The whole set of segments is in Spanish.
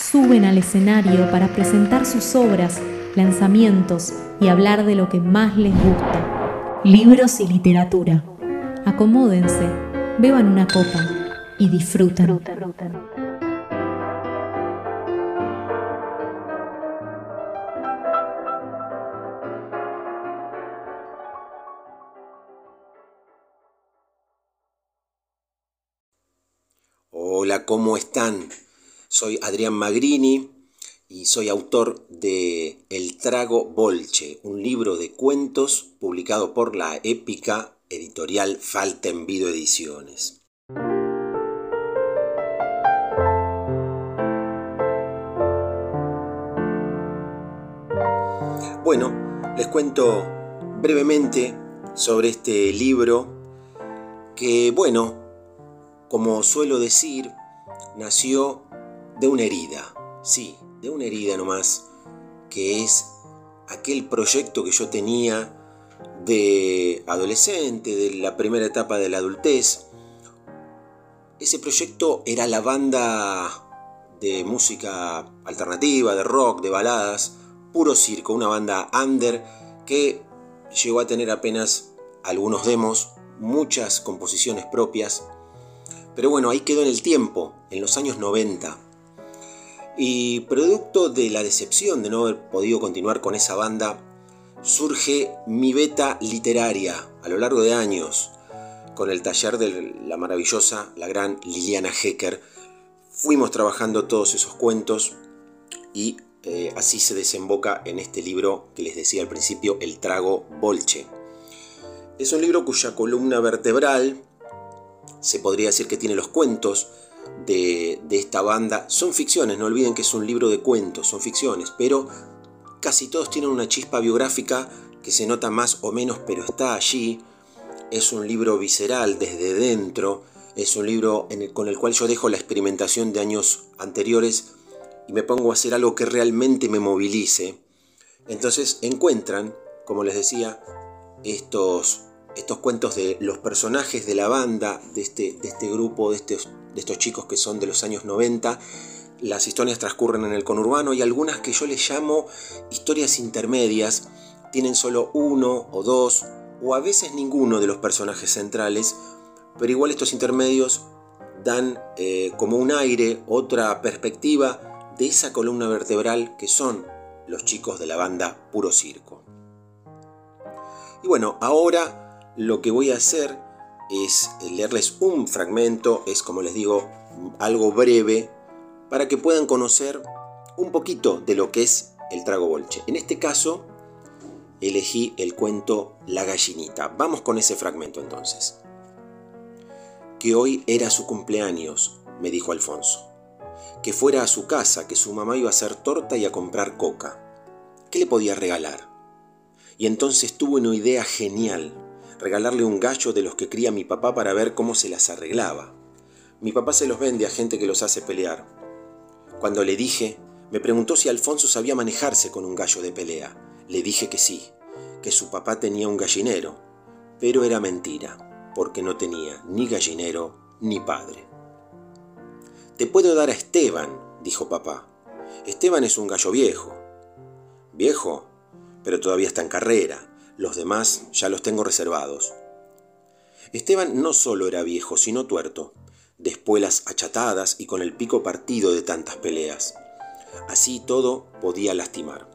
suben al escenario para presentar sus obras, lanzamientos y hablar de lo que más les gusta. Libros y literatura. Acomódense, beban una copa y disfruten. Hola, ¿cómo están? Soy Adrián Magrini y soy autor de El Trago Bolche, un libro de cuentos publicado por la épica editorial Faltenvido Ediciones. Bueno, les cuento brevemente sobre este libro que, bueno, como suelo decir, nació de una herida, sí, de una herida nomás, que es aquel proyecto que yo tenía de adolescente, de la primera etapa de la adultez. Ese proyecto era la banda de música alternativa, de rock, de baladas, puro circo, una banda under que llegó a tener apenas algunos demos, muchas composiciones propias, pero bueno, ahí quedó en el tiempo, en los años 90. Y producto de la decepción de no haber podido continuar con esa banda, surge mi beta literaria a lo largo de años, con el taller de la maravillosa, la gran Liliana Hecker. Fuimos trabajando todos esos cuentos y eh, así se desemboca en este libro que les decía al principio, El Trago Bolche. Es un libro cuya columna vertebral se podría decir que tiene los cuentos de, esta banda. Son ficciones, no olviden que es un libro de cuentos, son ficciones, pero casi todos tienen una chispa biográfica que se nota más o menos, pero está allí. Es un libro visceral desde dentro, es un libro con el cual yo dejo la experimentación de años anteriores y me pongo a hacer algo que realmente me movilice. Entonces encuentran, como les decía, estos estos cuentos de los personajes de la banda, de este, de este grupo, de estos, de estos chicos que son de los años 90. Las historias transcurren en el conurbano y algunas que yo les llamo historias intermedias, tienen solo uno o dos, o a veces ninguno de los personajes centrales, pero igual estos intermedios dan eh, como un aire, otra perspectiva de esa columna vertebral que son los chicos de la banda Puro Circo. Y bueno, ahora lo que voy a hacer es leerles un fragmento, es como les digo, algo breve, para que puedan conocer un poquito de lo que es el trago bolche. En este caso, elegí el cuento La gallinita. Vamos con ese fragmento entonces. Que hoy era su cumpleaños, me dijo Alfonso. Que fuera a su casa, que su mamá iba a hacer torta y a comprar coca. ¿Qué le podía regalar? Y entonces tuve una idea genial regalarle un gallo de los que cría mi papá para ver cómo se las arreglaba. Mi papá se los vende a gente que los hace pelear. Cuando le dije, me preguntó si Alfonso sabía manejarse con un gallo de pelea. Le dije que sí, que su papá tenía un gallinero, pero era mentira, porque no tenía ni gallinero ni padre. Te puedo dar a Esteban, dijo papá. Esteban es un gallo viejo. ¿Viejo? Pero todavía está en carrera. Los demás ya los tengo reservados. Esteban no solo era viejo, sino tuerto, de espuelas achatadas y con el pico partido de tantas peleas. Así todo podía lastimar.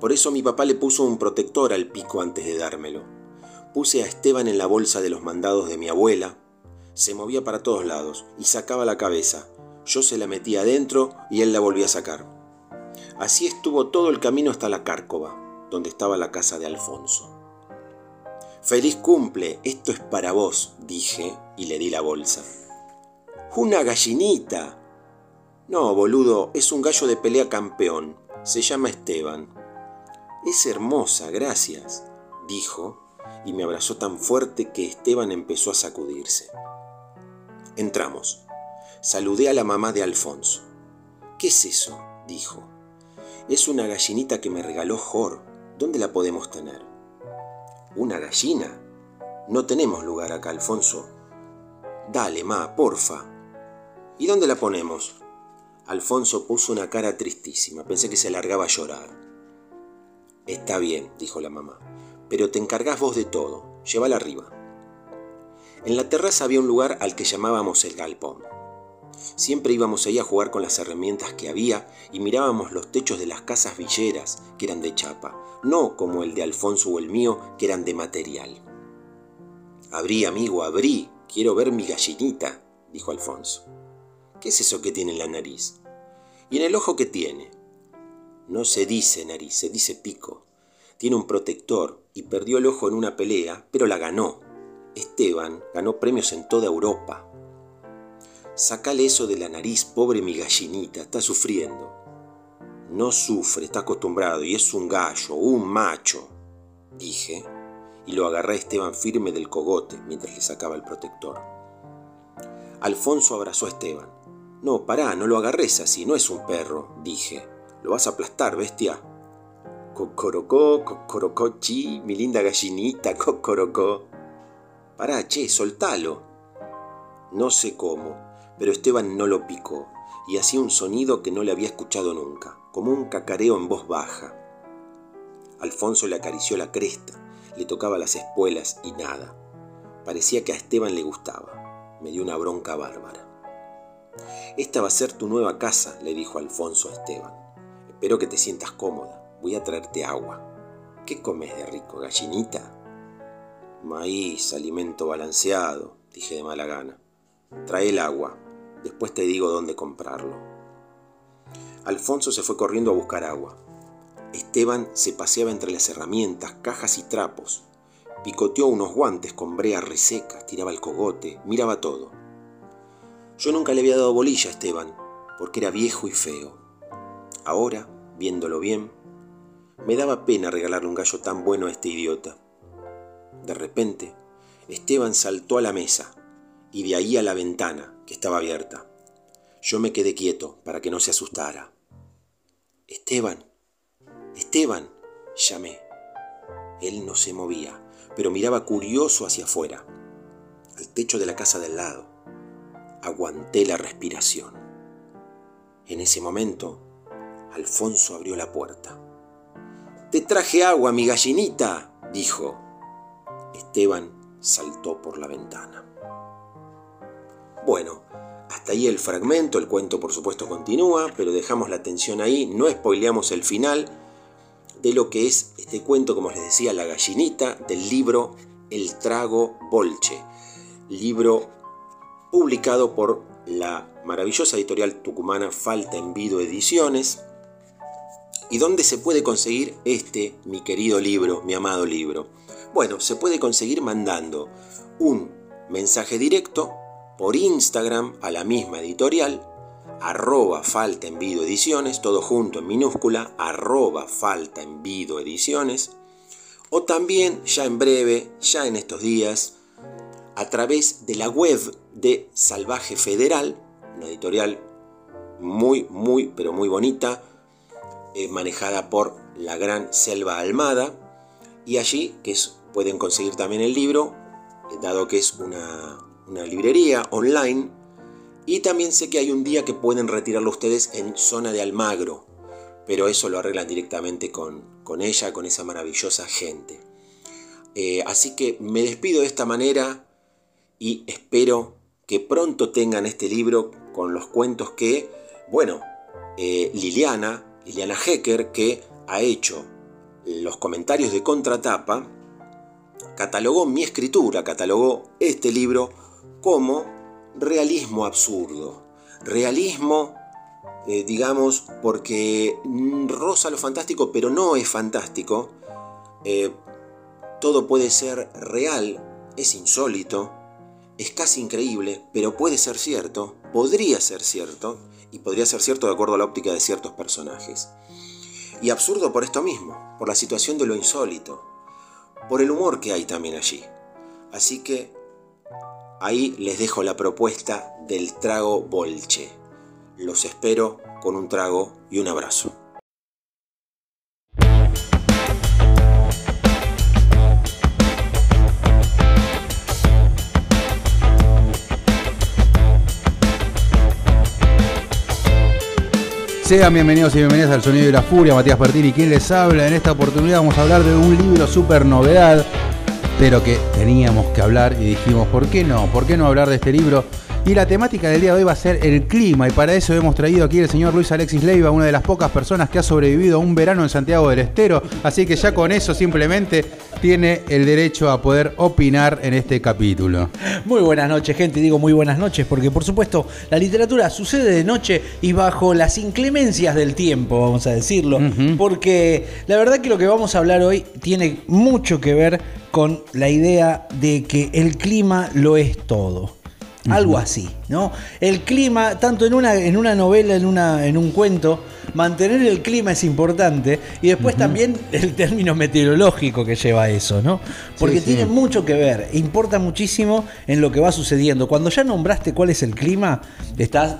Por eso mi papá le puso un protector al pico antes de dármelo. Puse a Esteban en la bolsa de los mandados de mi abuela. Se movía para todos lados y sacaba la cabeza. Yo se la metía adentro y él la volvía a sacar. Así estuvo todo el camino hasta la cárcova donde estaba la casa de Alfonso. Feliz cumple, esto es para vos, dije y le di la bolsa. Una gallinita. No, boludo, es un gallo de pelea campeón. Se llama Esteban. Es hermosa, gracias, dijo, y me abrazó tan fuerte que Esteban empezó a sacudirse. Entramos. Saludé a la mamá de Alfonso. ¿Qué es eso? dijo. Es una gallinita que me regaló Jor. ¿Dónde la podemos tener? ¿Una gallina? No tenemos lugar acá, Alfonso. Dale, ma, porfa. ¿Y dónde la ponemos? Alfonso puso una cara tristísima. Pensé que se largaba a llorar. Está bien, dijo la mamá, pero te encargás vos de todo. Llévala arriba. En la terraza había un lugar al que llamábamos el galpón. Siempre íbamos ahí a jugar con las herramientas que había y mirábamos los techos de las casas villeras, que eran de chapa, no como el de Alfonso o el mío, que eran de material. Abrí, amigo, abrí, quiero ver mi gallinita, dijo Alfonso. ¿Qué es eso que tiene en la nariz? ¿Y en el ojo qué tiene? No se dice nariz, se dice pico. Tiene un protector y perdió el ojo en una pelea, pero la ganó. Esteban ganó premios en toda Europa. Sacale eso de la nariz, pobre mi gallinita, está sufriendo. No sufre, está acostumbrado y es un gallo, un macho, dije, y lo agarré a Esteban firme del cogote mientras le sacaba el protector. Alfonso abrazó a Esteban. No, pará, no lo agarres así, no es un perro, dije. Lo vas a aplastar, bestia. Cocorocó, cocorocó, chi, mi linda gallinita, cocorocó. Pará, che, soltalo. No sé cómo, pero Esteban no lo picó y hacía un sonido que no le había escuchado nunca, como un cacareo en voz baja. Alfonso le acarició la cresta, le tocaba las espuelas y nada. Parecía que a Esteban le gustaba. Me dio una bronca bárbara. Esta va a ser tu nueva casa, le dijo Alfonso a Esteban. Espero que te sientas cómoda. Voy a traerte agua. ¿Qué comes de rico, gallinita? Maíz, alimento balanceado, dije de mala gana. Trae el agua, después te digo dónde comprarlo. Alfonso se fue corriendo a buscar agua. Esteban se paseaba entre las herramientas, cajas y trapos. Picoteó unos guantes con brea reseca, tiraba el cogote, miraba todo. Yo nunca le había dado bolilla a Esteban, porque era viejo y feo. Ahora, viéndolo bien, me daba pena regalarle un gallo tan bueno a este idiota. De repente, Esteban saltó a la mesa y de ahí a la ventana, que estaba abierta. Yo me quedé quieto para que no se asustara. Esteban, Esteban, llamé. Él no se movía, pero miraba curioso hacia afuera, al techo de la casa del lado aguanté la respiración. En ese momento, Alfonso abrió la puerta. Te traje agua, mi gallinita, dijo. Esteban saltó por la ventana. Bueno, hasta ahí el fragmento, el cuento por supuesto continúa, pero dejamos la atención ahí, no spoileamos el final de lo que es este cuento, como les decía, La gallinita del libro El trago bolche, libro publicado por la maravillosa editorial tucumana Falta en Vido Ediciones. ¿Y dónde se puede conseguir este, mi querido libro, mi amado libro? Bueno, se puede conseguir mandando un mensaje directo por Instagram a la misma editorial, arroba falta en Vido ediciones, todo junto en minúscula, arroba falta en Vido ediciones, o también ya en breve, ya en estos días, a través de la web de Salvaje Federal, una editorial muy, muy, pero muy bonita, eh, manejada por la gran Selva Almada, y allí que pueden conseguir también el libro, eh, dado que es una, librería online, y también sé que hay un día que pueden retirarlo ustedes en zona de Almagro, pero eso lo arreglan directamente con, con ella, con esa maravillosa gente. Eh, así que me despido de esta manera y espero que pronto tengan este libro con los cuentos que, bueno, eh, Liliana, Liliana Hecker, que ha hecho los comentarios de contratapa, catalogó mi escritura, catalogó este libro como realismo absurdo. Realismo, eh, digamos, porque rosa lo fantástico, pero no es fantástico. Eh, todo puede ser real, es insólito, es casi increíble, pero puede ser cierto, podría ser cierto, y podría ser cierto de acuerdo a la óptica de ciertos personajes. Y absurdo por esto mismo, por la situación de lo insólito, por el humor que hay también allí. Así que ahí les dejo la propuesta del trago bolche. Los espero con un trago y un abrazo. Sean bienvenidos y bienvenidas al Sonido de la Furia, Matías Pertini, quien les habla. En esta oportunidad vamos a hablar de un libro súper novedad, pero que teníamos que hablar y dijimos, ¿por qué no? ¿Por qué no hablar de este libro? Y la temática del día de hoy va a ser el clima y para eso hemos traído aquí al señor Luis Alexis Leiva, una de las pocas personas que ha sobrevivido a un verano en Santiago del Estero, así que ya con eso simplemente tiene el derecho a poder opinar en este capítulo. Muy buenas noches, gente, digo muy buenas noches porque por supuesto la literatura sucede de noche y bajo las inclemencias del tiempo, vamos a decirlo, porque la verdad que lo que vamos a hablar hoy tiene mucho que ver con la idea de que el clima lo es todo. Algo así, ¿no? El clima, tanto en una, en una novela, en, una, en un cuento, mantener el clima es importante y después también el término meteorológico que lleva a eso, ¿no? Porque tiene mucho que ver, importa muchísimo en lo que va sucediendo. Cuando ya nombraste cuál es el clima, estás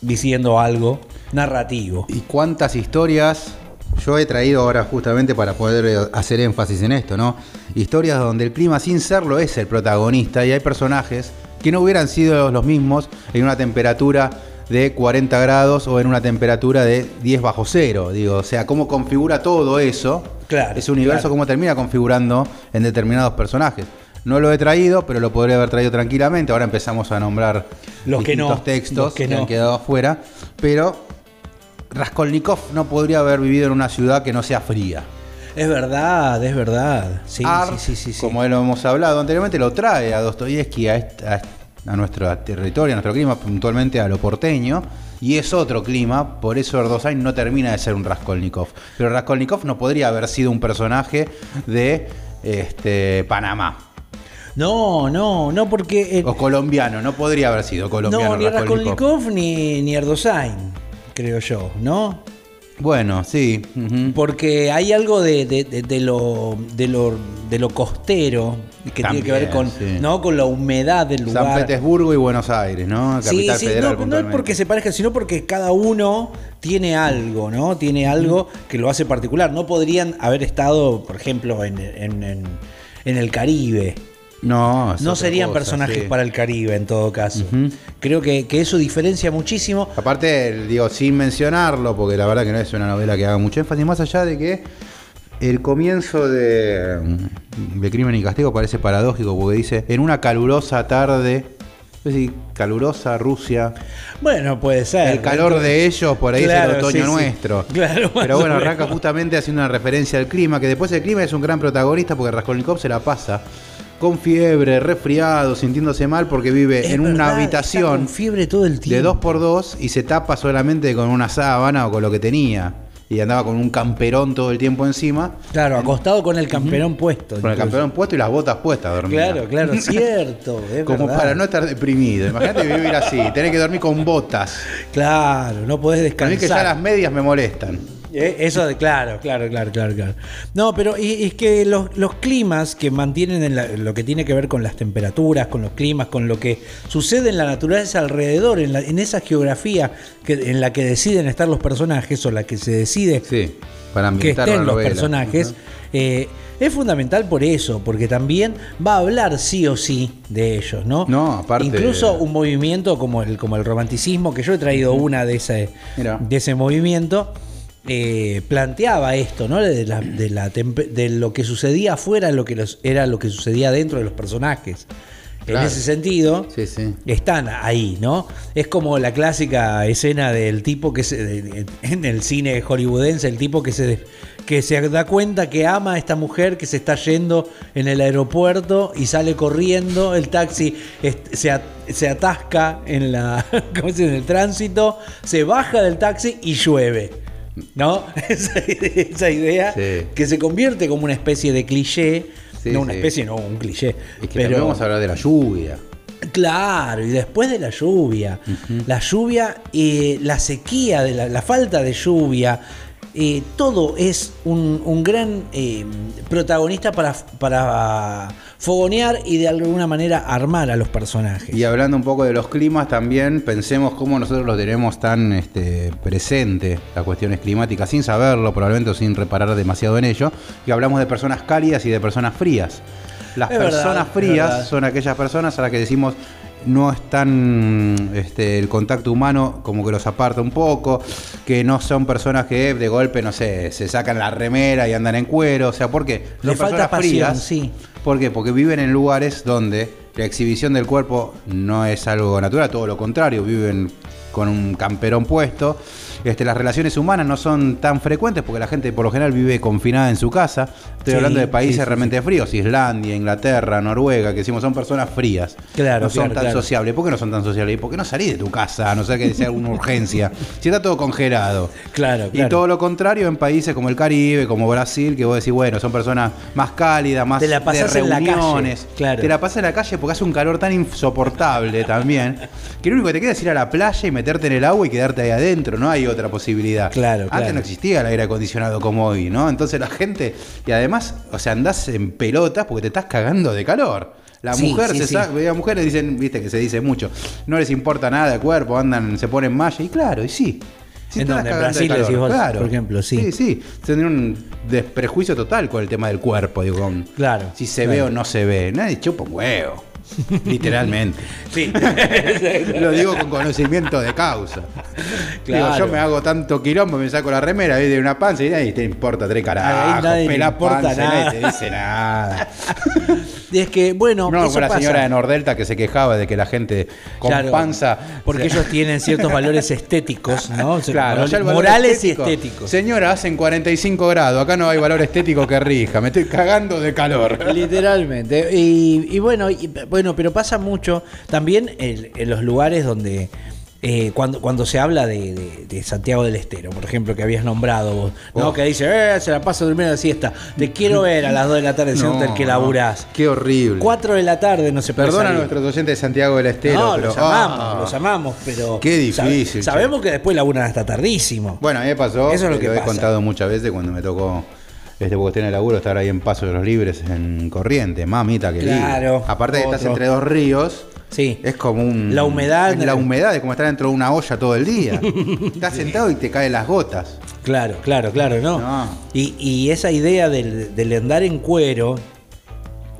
diciendo algo narrativo. ¿Y cuántas historias yo he traído ahora justamente para poder hacer énfasis en esto, ¿no? Historias donde el clima sin serlo es el protagonista y hay personajes que no hubieran sido los mismos en una temperatura de 40 grados o en una temperatura de 10 bajo cero. Digo, o sea, cómo configura todo eso, claro, ese universo, cómo termina configurando en determinados personajes. No lo he traído, pero lo podría haber traído tranquilamente. Ahora empezamos a nombrar los distintos textos que, han quedado afuera. Pero Raskolnikov no podría haber vivido en una ciudad que no sea fría. Es verdad, es verdad. Sí, sí, sí, sí, Como lo hemos hablado anteriormente, lo trae a Dostoyevsky a, a, nuestro territorio, a nuestro clima, puntualmente a lo porteño. Y es otro clima, por eso Erdosain no termina de ser un Raskolnikov. Pero Raskolnikov no podría haber sido un personaje de este, Panamá. No, no, no porque... o colombiano, no podría haber sido colombiano. No, ni Raskolnikov, ni, ni Erdosain, creo yo, ¿no? Bueno, sí. Porque hay algo de, lo, de, lo, de lo costero que tiene que ver con, ¿no? con la humedad del lugar. San Petersburgo y Buenos Aires, ¿no? Capital sí, sí, no, no, es porque se parezca, sino porque cada uno tiene algo, ¿no? Tiene algo que lo hace particular. No podrían haber estado, por ejemplo, en, en, en el Caribe. No, no serían personajes para el Caribe en todo caso. Creo que, eso diferencia muchísimo. Aparte, digo, sin mencionarlo, porque la verdad que no es una novela que haga mucho énfasis, más allá de que el comienzo de, de Crimen y Castigo parece paradójico, porque dice, en una calurosa tarde es decir, calurosa Rusia. Bueno, puede ser. El calor de ellos, por ahí es el otoño nuestro. Claro, Pero bueno, arranca justamente haciendo una referencia al clima, que después el clima es un gran protagonista porque Raskolnikov se la pasa con fiebre, resfriado, sintiéndose mal porque vive en una habitación con fiebre todo el tiempo. de dos por dos y se tapa solamente con una sábana o con lo que tenía. Y andaba con un camperón todo el tiempo encima. Claro, acostado con el camperón puesto. Con el camperón puesto y las botas puestas dormía. Claro, claro, cierto. Como para no estar deprimido. Imagínate vivir así, tener que dormir con botas. Claro, no podés descansar. A mí que ya las medias me molestan. Eh, eso, claro, claro, claro, claro, claro. No, pero es que los, climas que mantienen en lo que tiene que ver con las temperaturas, con los climas, con lo que sucede en la naturaleza alrededor, en, esa geografía que, en la que deciden estar los personajes o la que se decide para que estén los personajes, eh, es fundamental por eso, porque también va a hablar sí o sí de ellos, ¿no? No, aparte. Incluso un movimiento como el, como el romanticismo, que yo he traído una de ese, de ese movimiento eh, planteaba esto, ¿no? De, la, de, lo que sucedía afuera lo que era lo que sucedía dentro de los personajes. En ese sentido, están ahí, ¿no? Es como la clásica escena del tipo que se, en el cine hollywoodense, el tipo que se, que se da cuenta que ama a esta mujer que se está yendo en el aeropuerto y sale corriendo, el taxi se, se atasca en, la, en el tránsito, se baja del taxi y llueve. ¿No? Esa, idea que se convierte como una especie de cliché. no una especie, no, un cliché. pero vamos a hablar de la lluvia. Claro, y después de la lluvia, la lluvia y la sequía, de la, falta de lluvia, eh, todo es un, gran eh, protagonista para, para fogonear y de alguna manera armar a los personajes. Y hablando un poco de los climas, también pensemos cómo nosotros lo tenemos tan este, presente, las cuestiones climáticas, sin saberlo, probablemente sin reparar demasiado en ello, y hablamos de personas cálidas y de personas frías. Las personas frías son aquellas personas a las que decimos no están este, el contacto humano como que los aparta un poco, que no son personas que de golpe, no sé, se sacan la remera y andan en cuero, o sea, ¿por qué? Le falta pasión, sí. ¿Por qué? Porque viven en lugares donde la exhibición del cuerpo no es algo natural, todo lo contrario, viven con un camperón puesto este, las relaciones humanas no son tan frecuentes porque la gente por lo general vive confinada en su casa. Estoy hablando de países realmente fríos, Islandia, Inglaterra, Noruega, que decimos son personas frías. Claro, no son tan sociables. ¿Por qué no son tan sociables? ¿Por qué no salís de tu casa? A no ser que sea alguna urgencia. Si está todo congelado. Claro, Y todo lo contrario en países como el Caribe, como Brasil, que vos decís, bueno, son personas más cálidas, más Te la pasas En la calle, claro. Te la pasas en la calle porque hace un calor tan insoportable también, que lo único que te queda es ir a la playa y meterte en el agua y quedarte ahí adentro. No hay otra posibilidad. Claro, Antes no existía el aire acondicionado como hoy, ¿no? Entonces la gente, y además, o sea, andás en pelotas porque te estás cagando de calor. La mujer se sabe, las mujeres dicen, viste que se dice mucho, no les importa nada el cuerpo, andan, se ponen malla, y claro, y sí. en donde Brasil claro. por ejemplo, sí. Sí, sí. Tienen un desprejuicio total con el tema del cuerpo, digo, claro. Si se ve o no se ve. Nadie chupa un huevo. Literalmente. Sí. Lo digo con conocimiento de causa. Claro. yo me hago tanto quilombo, me saco la remera de una panza y nadie te importa tres carajos. Nadie te importa nada. Nadie te dice nada. Es que, bueno, no, con la señora de Nordelta que se quejaba de que la gente con panza. Porque ellos tienen ciertos valores estéticos, ¿no? Claro, morales y estéticos. Señora, hacen 45 grados, acá no hay valor estético que rija, me estoy cagando de calor. Literalmente. Y, bueno, bueno, pero pasa mucho también en los lugares donde eh, cuando, cuando se habla de, Santiago del Estero, por ejemplo, que habías nombrado vos, ¿no? Oh. Que dice, eh, se la pasa durmiendo la siesta. Te quiero ver a las 2 de la tarde, no, el que laburás. Qué horrible. 4 de la tarde no se puede Perdona a nuestros docentes de Santiago del Estero. No, los amamos, ah. los amamos, pero. Qué difícil. sabemos que después laburan hasta tardísimo. Bueno, a mí me pasó. Eso es lo que, lo he contado muchas veces cuando me tocó este porque tiene laburo estar ahí en Paso de los Libres en Corriente, mamita que Claro. Aparte de que estás entre dos ríos, Sí. Es como un. La humedad. La humedad es como estar dentro de una olla todo el día. Estás sentado y te caen las gotas. Claro, claro, claro, ¿no? Y, esa idea del, andar en cuero.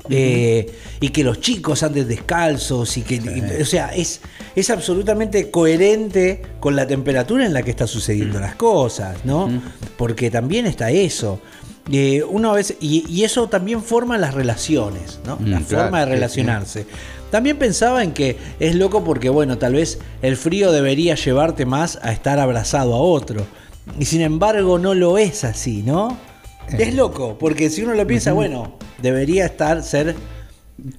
Eh, y que los chicos anden descalzos y que. o sea, es, es absolutamente coherente con la temperatura en la que están sucediendo las cosas, ¿no? Porque también está eso. Eh, una vez, y, eso también forma las relaciones, ¿no? la forma de relacionarse. También pensaba en que es loco porque, bueno, tal vez el frío debería llevarte más a estar abrazado a otro. Y sin embargo no lo es así, ¿no? Es eh. loco, porque si uno lo piensa, bueno, debería estar, ser...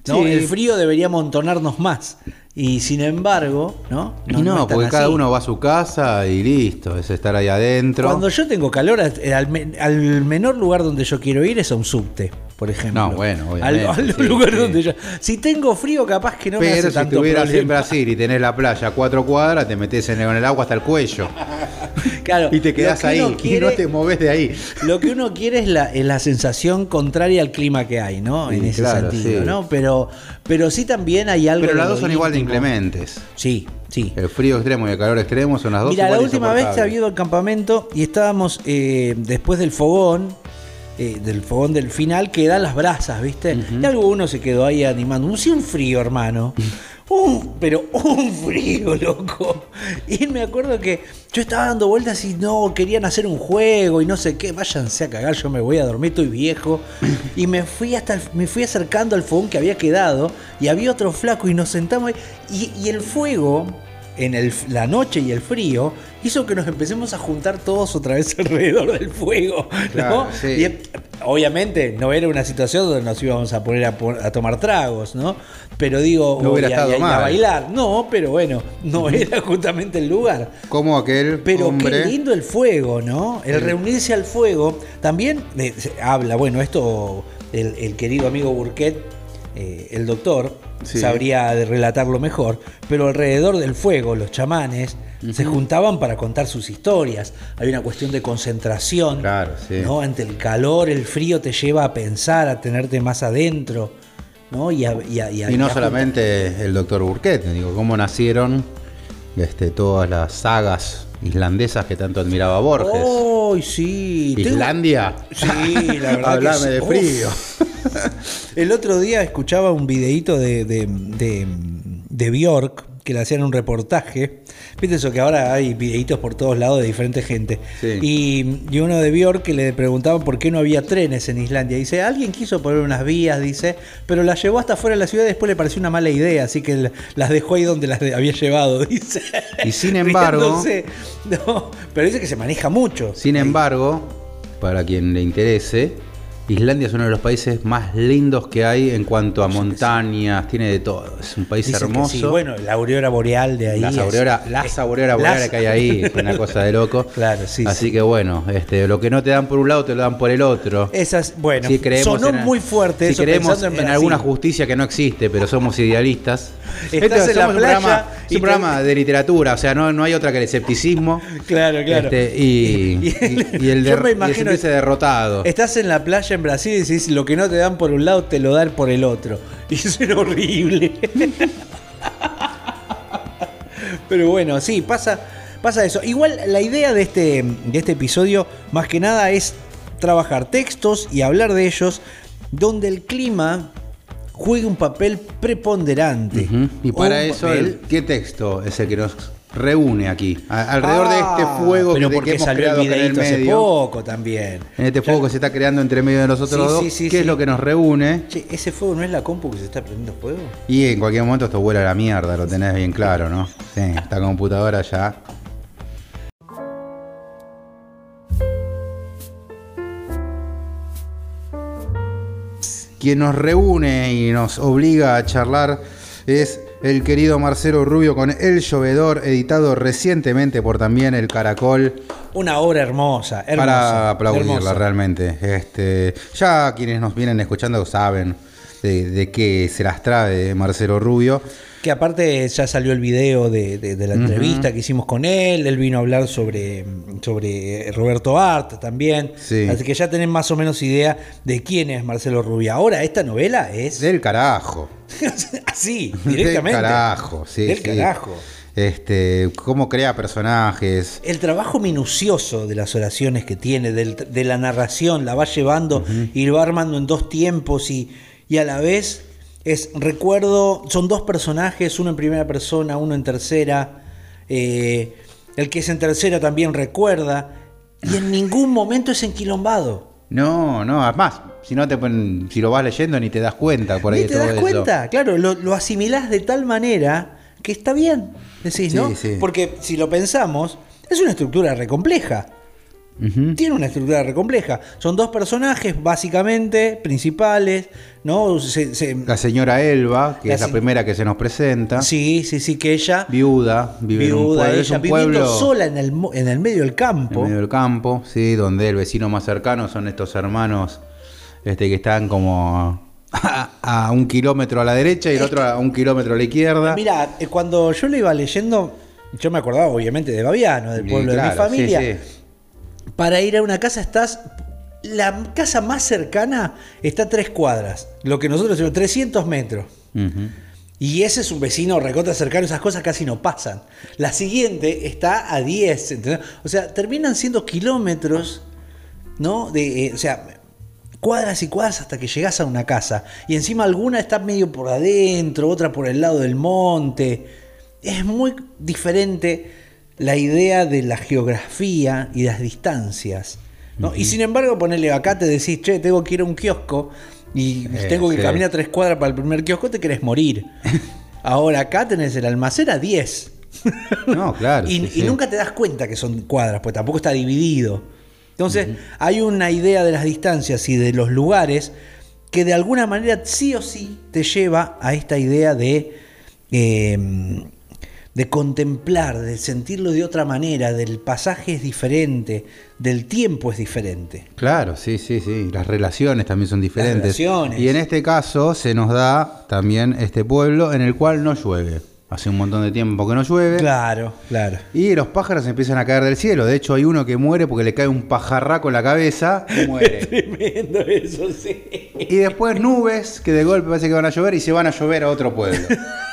¿no? El frío debería amontonarnos más. Y sin embargo, ¿no? y no, porque cada uno va a su casa y listo, es estar ahí adentro. Cuando yo tengo calor, al, menor lugar donde yo quiero ir es a un subte, por ejemplo. No, bueno, obviamente. Al, lugar donde yo. Si tengo frío, capaz que no Pero me hace si estuvieras en Brasil y tenés la playa a cuatro cuadras, te metes en el, agua hasta el cuello. Claro, y te quedás ahí y no te moves de ahí. Lo que uno quiere es la, la sensación contraria al clima que hay, ¿no? en ese sentido, ¿no? Pero, pero sí también hay algo. Pero las dos son igual de inclementes. Sí, sí. El frío extremo y el calor extremo son las dos. Mira, la última vez que ha habido el campamento y estábamos eh, después del fogón, eh, del fogón del final, que da las brasas, ¿viste? Y algo uno se quedó ahí animando. Un, sí, un frío, hermano. Un, pero un frío, loco. Y me acuerdo que yo estaba dando vueltas y no, querían hacer un juego y no sé qué. Váyanse a cagar, yo me voy a dormir, estoy viejo. Y me fui hasta me fui acercando al fogón que había quedado y había otro flaco y nos sentamos ahí. Y, el fuego, en el, la noche y el frío, hizo que nos empecemos a juntar todos otra vez alrededor del fuego. ¿no? y, obviamente no era una situación donde nos íbamos a poner a, tomar tragos, ¿no? Pero digo, no hubiera estado a, bailar. No, pero bueno, no era justamente el lugar. Como aquel Pero qué lindo el fuego, ¿no? El reunirse al fuego. También eh, habla, bueno, esto el, querido amigo Burquet, eh, el doctor, sabría relatarlo mejor, pero alrededor del fuego, los chamanes Se juntaban para contar sus historias. Hay una cuestión de concentración. Claro, sí. ¿no? Ante el calor, el frío te lleva a pensar, a tenerte más adentro. ¿no? Y, no solamente el doctor Burkett, digo, cómo nacieron este, todas las sagas islandesas que tanto admiraba Borges. ¡Oh, sí! ¿Islandia? Sí, la verdad. Hablame de frío. el otro día escuchaba un videíto de, de, de, de Bjork que le hacían un reportaje. Viste eso que ahora hay videitos por todos lados de diferente gente. Y, y, uno de Björk que le preguntaban por qué no había trenes en Islandia. Dice, alguien quiso poner unas vías, dice, pero las llevó hasta fuera de la ciudad y después le pareció una mala idea, así que las dejó ahí donde las había llevado, dice. Y sin embargo... no, pero dice que se maneja mucho. Sin embargo, para quien le interese, Islandia es uno de los países más lindos que hay en cuanto a montañas, tiene de todo. Es un país hermoso. Sí, bueno, la aurora boreal de ahí. Las aurora, las aurora boreales que hay ahí, una cosa de loco. Claro, sí. Así que bueno, este, lo que no te dan por un lado te lo dan por el otro. Esas, bueno, si creemos sonó muy fuerte. Si creemos en, alguna justicia que no existe, pero somos idealistas. Estás en la playa es un programa de literatura, o sea, no, no hay otra que el escepticismo. Claro, claro. Este, y, el, de, me derrotado. Estás en la playa en Brasil y decís, lo que no te dan por un lado, te lo dan por el otro. Y eso es horrible. Pero bueno, sí, pasa, pasa eso. Igual la idea de este, de este episodio, más que nada, es trabajar textos y hablar de ellos donde el clima juegue un papel preponderante. Y para eso, ¿qué texto es el que nos reúne aquí, alrededor de este ah, fuego pero que, porque hemos salió creado el en el medio. Hace poco también. En este fuego que se está creando entre medio de nosotros dos, ¿qué es lo que nos reúne? Che, ¿ese fuego no es la compu que se está prendiendo fuego? Y en cualquier momento esto vuela a la mierda, lo tenés bien claro, ¿no? Sí, esta computadora ya quien nos reúne y nos obliga a charlar es el querido Marcelo Rubio con El Llovedor, editado recientemente por también El Caracol. Una obra hermosa, hermosa. Para aplaudirla realmente. Este, ya quienes nos vienen escuchando saben de, qué se las trae Marcelo Rubio. Que aparte ya salió el video de, la entrevista que hicimos con él, él vino a hablar sobre, sobre Roberto Art también. Así que ya tenés más o menos idea de quién es Marcelo Rubio. Ahora, esta novela es... Del carajo. Así, directamente. Del carajo, sí. Del carajo. Este, cómo crea personajes. El trabajo minucioso de las oraciones que tiene, de la narración, la va llevando y lo va armando en dos tiempos y, y a la vez es recuerdo, son dos personajes, uno en primera persona, uno en tercera. Eh, el que es en tercera también recuerda. Y en ningún momento es enquilombado. No, no, además, si no te si lo vas leyendo ni te das cuenta por ahí. Ni te das cuenta, claro, lo, lo, asimilás de tal manera que está bien, decís, ¿no? Porque si lo pensamos, es una estructura recompleja. Tiene una estructura re compleja. Son dos personajes, básicamente, principales, ¿no? la señora Elba, que es la primera que se nos presenta. Sí, sí, sí, que ella. Viuda, vive en un pueblo, ella, viviendo sola en el, en el medio del campo. En el medio del campo, sí, donde el vecino más cercano son estos hermanos este, que están como a, un kilómetro a la derecha y el otro a un kilómetro a la izquierda. Mira, eh, cuando yo lo iba leyendo, yo me acordaba obviamente de Babiano, del pueblo de mi familia. Sí, sí para ir a una casa estás la casa más cercana está a tres cuadras, lo que nosotros decimos 300 metros. Y ese es un vecino recota cercano, esas cosas casi no pasan. La siguiente está a 10, O sea, terminan siendo kilómetros, ¿no? De, eh, o sea, cuadras y cuadras hasta que llegas a una casa. Y encima alguna está medio por adentro, otra por el lado del monte. Es muy diferente la idea de la geografía y las distancias. ¿no? Y sin embargo, ponerle acá te decís, che, tengo que ir a un kiosco y eh, tengo que caminar tres cuadras para el primer kiosco, te querés morir. Ahora acá tenés el almacén a 10. No, claro. y, nunca te das cuenta que son cuadras, pues tampoco está dividido. Entonces, hay una idea de las distancias y de los lugares que de alguna manera sí o sí te lleva a esta idea de eh, de contemplar, de sentirlo de otra manera, del pasaje es diferente, del tiempo es diferente. Claro, sí, sí, sí. Las relaciones también son diferentes. Y en este caso se nos da también este pueblo en el cual no llueve. Hace un montón de tiempo que no llueve. Claro, claro. Y los pájaros empiezan a caer del cielo. De hecho, hay uno que muere porque le cae un pajarraco en la cabeza y muere. Tremendo eso, sí. Y después nubes que de golpe parece que van a llover y se van a llover a otro pueblo.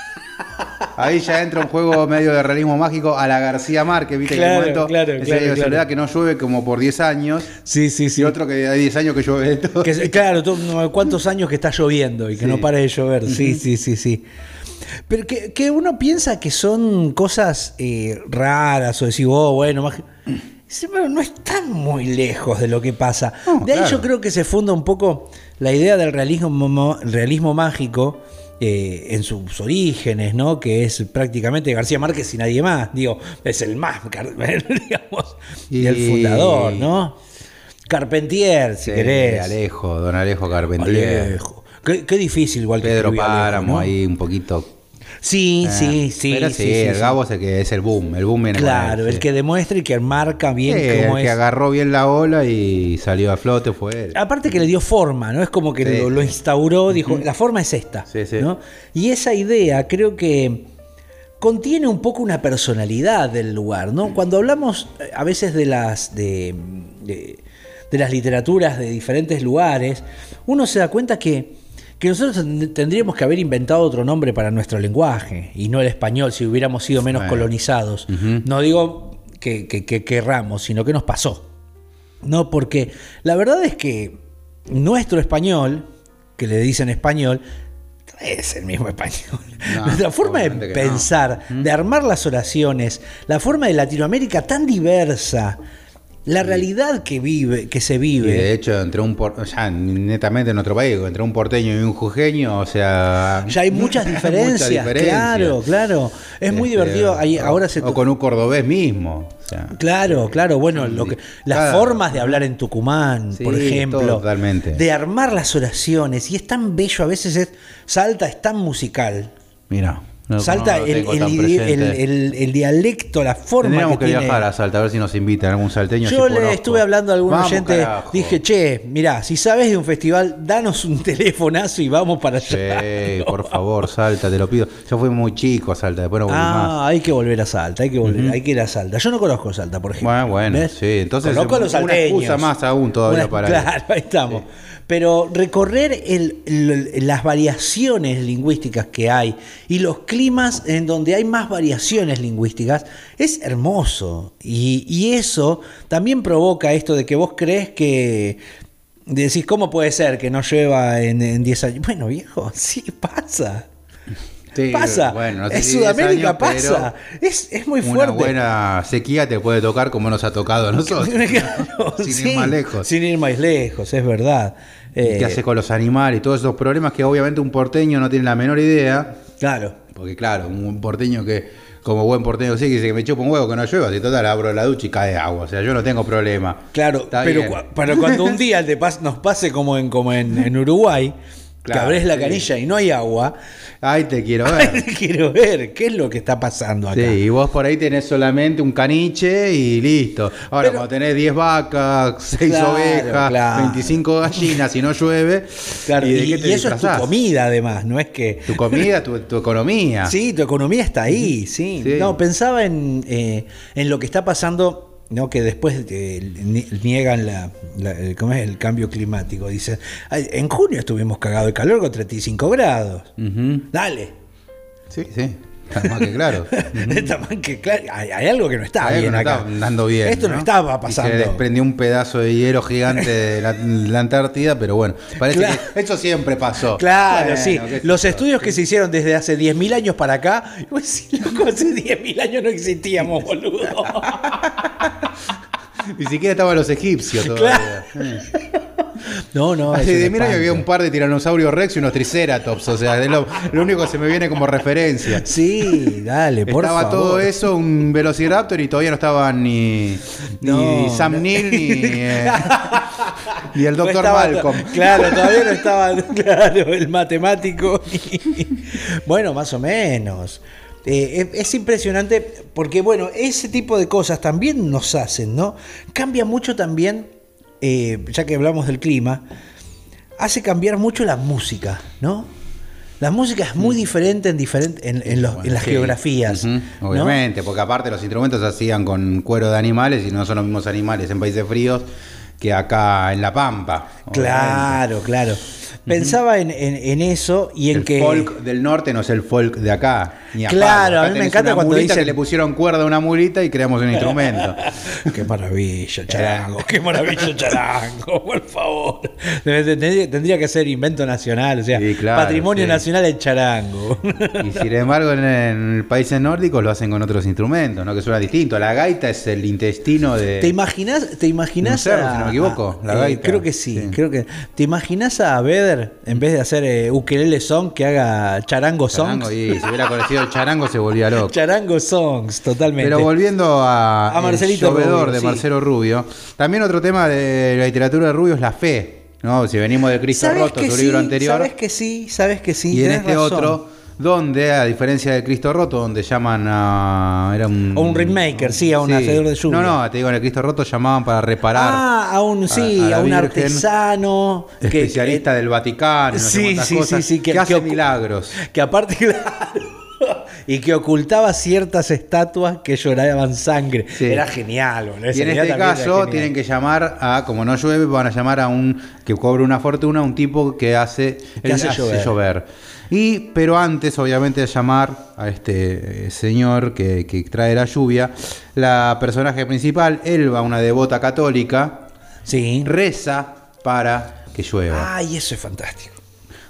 Ahí ya entra un juego medio de realismo mágico a la García Márquez, ¿viste? Claro, que claro, ese claro, de claro. soledad que no llueve como por 10 años. Sí, sí, sí. Y otro que hay 10 años que llueve todo. Que claro, cuántos años que está lloviendo y que Sí. no para de llover. Sí, sí, sí, sí. Pero que, que uno piensa que son cosas eh, raras o decir, oh, bueno, más... No están muy lejos de lo que pasa. No, de ahí claro. yo creo que se funda un poco la idea del realismo, mo- realismo mágico eh, en sus orígenes, ¿no? Que es prácticamente García Márquez y nadie más. Digo, es el más, digamos, y el fundador, ¿no? Carpentier, si Sí, querés. Alejo, don Alejo Carpentier. Alejo. Qué, qué difícil igual que Pedro Alejo, Páramo ¿no? ahí un poquito. Sí, Eh, sí, sí. Pero sí, el sí. Gabo es el que es el boom. El boom viene Claro, él, el que demuestra y que marca bien cómo el es. que agarró bien la ola y salió a flote fue él. Aparte que le dio forma, ¿no? Es como que lo, lo instauró, dijo, la forma es esta. Sí, sí. ¿no? Y esa idea creo que contiene un poco una personalidad del lugar, ¿no? Cuando hablamos eh, a veces de las de, de- de las literaturas de diferentes lugares, uno se da cuenta que, que nosotros ten- tendríamos que haber inventado otro nombre para nuestro lenguaje y no el español si hubiéramos sido menos Bueno. colonizados. No digo que, que, que querramos, sino que nos pasó. No, porque la verdad es que nuestro español, que le dicen español, es el mismo español. No, Nuestra forma de no. pensar, de armar las oraciones, la forma de Latinoamérica tan diversa, la realidad que vive, que se Y vive. de hecho, entre un por, netamente en otro país, entre un porteño y un jujeño, o sea. ya hay muchas diferencias, diferencias. claro, claro. Es muy Este, divertido. Ahí, o- ahora se O con un cordobés mismo. o sea. Claro, claro, bueno, lo que, las Cada- formas de hablar en Tucumán, Sí, por ejemplo, totalmente. de armar las oraciones, y es tan bello, a veces es, Salta es tan musical, Mira. No- Salta no el, el el- dialecto, la forma Tendríamos que, que, tiene. viajar a Salta, a ver si nos invitan algún salteño. Yo le conozco. estuve hablando a algún Vamos, oyente, carajo. dije, che, mirá, si sabes de un festival, danos un telefonazo y vamos para allá. Sí, por favor, Salta, te lo pido. Yo fui muy chico a Salta, después no volví más. Ah, hay que volver a Salta, hay que volver, hay que ir a Salta. Yo no conozco Salta, por ejemplo. Bueno, bueno, ¿Ves? sí, entonces conozco a los una salteños. excusa más aún todavía Una- para. Claro, ahí estamos. Pero recorrer el- el- las variaciones lingüísticas que hay y los climas en donde hay más variaciones lingüísticas es hermoso. Y, y eso también provoca esto de que vos crees que decís, ¿cómo puede ser que no llueva en en 10 años? Bueno, viejo, sí pasa. Sí, pasa. bueno, no en si 10 Sudamérica años, pasa. Es, es muy Una fuerte. buena sequía te puede tocar como nos ha tocado a nosotros. Claro, sin sí, ir más lejos. Sin ir más lejos, es verdad. Eh, ¿Qué hace con los animales y todos esos problemas que obviamente un porteño no tiene la menor idea? Claro. Porque claro, un porteño que, como buen porteño sí, que dice que me chupa un huevo que no llueva, si total abro la ducha y cae agua. O sea, yo no tengo problema. Claro, pero, cua- pero cuando un día te pas- nos pase como en, como en, en Uruguay, que abrés la sí. canilla y no hay agua, Ay, te quiero ver. quiero ver qué es lo que está pasando acá. Sí, y vos por ahí tenés solamente un caniche y listo. Ahora, Pero- cuando tenés 10 vacas, 6 Claro, ovejas, claro. 25 gallinas, y no llueve, Claro, ¿y y, de qué te y eso es tu comida además, no es que... Tu comida, tu, tu economía. Sí, tu economía está ahí, sí. Sí. No, pensaba en, eh, en lo que está pasando, ¿no? que después eh, ni- niegan la, la- el, ¿cómo es? el cambio climático. Dicen, "Ay, en junio estuvimos cagados de calor con 35 grados. Ujú. Dale. Sí, sí. Está más que claro. Está más que claro. Hay, hay algo que no está Hay algo bien que no acá. está andando bien. Esto no, estaba Y pasando. se desprendió un pedazo de hielo gigante de la, la Antártida, pero bueno, parece Claro. que eso siempre pasó. Claro, Bueno, sí. Los estudios que se hicieron desde hace 10.000 años para acá, pues sí, loco, hace 10.000 años no existíamos, boludo. Ni siquiera estaban los egipcios todavía. No, no. Hace un 10.000 años había un par de tiranosaurios rex y unos triceratops, o sea, es lo, lo único que se me viene como referencia. Sí, dale, por Estaba favor. todo eso, un Velociraptor y todavía no estaban ni, ni Sam no. Neill ni, eh, ni el No estaba- Malcolm. Claro, todavía no estaba, claro, el matemático. bueno, más o menos. Eh, es, es impresionante porque, bueno, ese tipo de cosas también nos hacen, ¿no? Cambia mucho también, eh, ya que hablamos del clima, hace cambiar mucho la música, ¿no? La música es muy diferente en, diferente, en, las geografías. Obviamente, porque aparte los instrumentos se hacían con cuero de animales y no son los mismos animales en países fríos que acá en La Pampa. Claro, claro. Pensaba en, eso y en el que. El folk del norte no es el folk de acá. Ni claro, a mí me encanta cuando dice que le pusieron cuerda a una mulita y creamos un instrumento. qué maravilla, charango. qué maravilla, charango, por favor. Tendría, que ser invento nacional, o sea, patrimonio nacional el charango. Y sin embargo, en, países nórdicos lo hacen con otros instrumentos, ¿no? Que suena distinto. La gaita es el intestino de. ¿Te imaginas? ¿Te imaginas? si no me equivoco. la eh, gaita. creo que sí, creo que. ¿Te imaginas a Beder, en vez de hacer uh, ukelele song, que haga charango, charango Y si hubiera conocido el charango, se volvía loco. Charango songs, totalmente. Pero volviendo a, a Marcelito Rubio, de Marcelo Rubio, también otro tema de la literatura de Rubio es la fe. ¿no? Si venimos de Cristo Roto, su libro anterior. Sabes que sí, sabes que sí. Y en este otro, donde, a diferencia de Cristo Roto, donde llaman a. Era un, o un remaker, sí, a un hacedor de lluvia. No, no, te digo, en el Cristo Roto llamaban para reparar. Ah, a un, sí, a, un artesano. Especialista del Vaticano, sí, sí, sí, sí, que, hace milagros. Que aparte, claro y que ocultaba ciertas estatuas que lloraban sangre. Era genial. y en este caso tienen que llamar a, como no llueve, van a llamar a un que cobra una fortuna, un tipo que hace, llover. Y, pero antes, obviamente, de llamar a este eh, señor que, que trae la lluvia, la personaje principal, Elba, una devota católica, sí. reza para que llueva. Ay, eso es fantástico.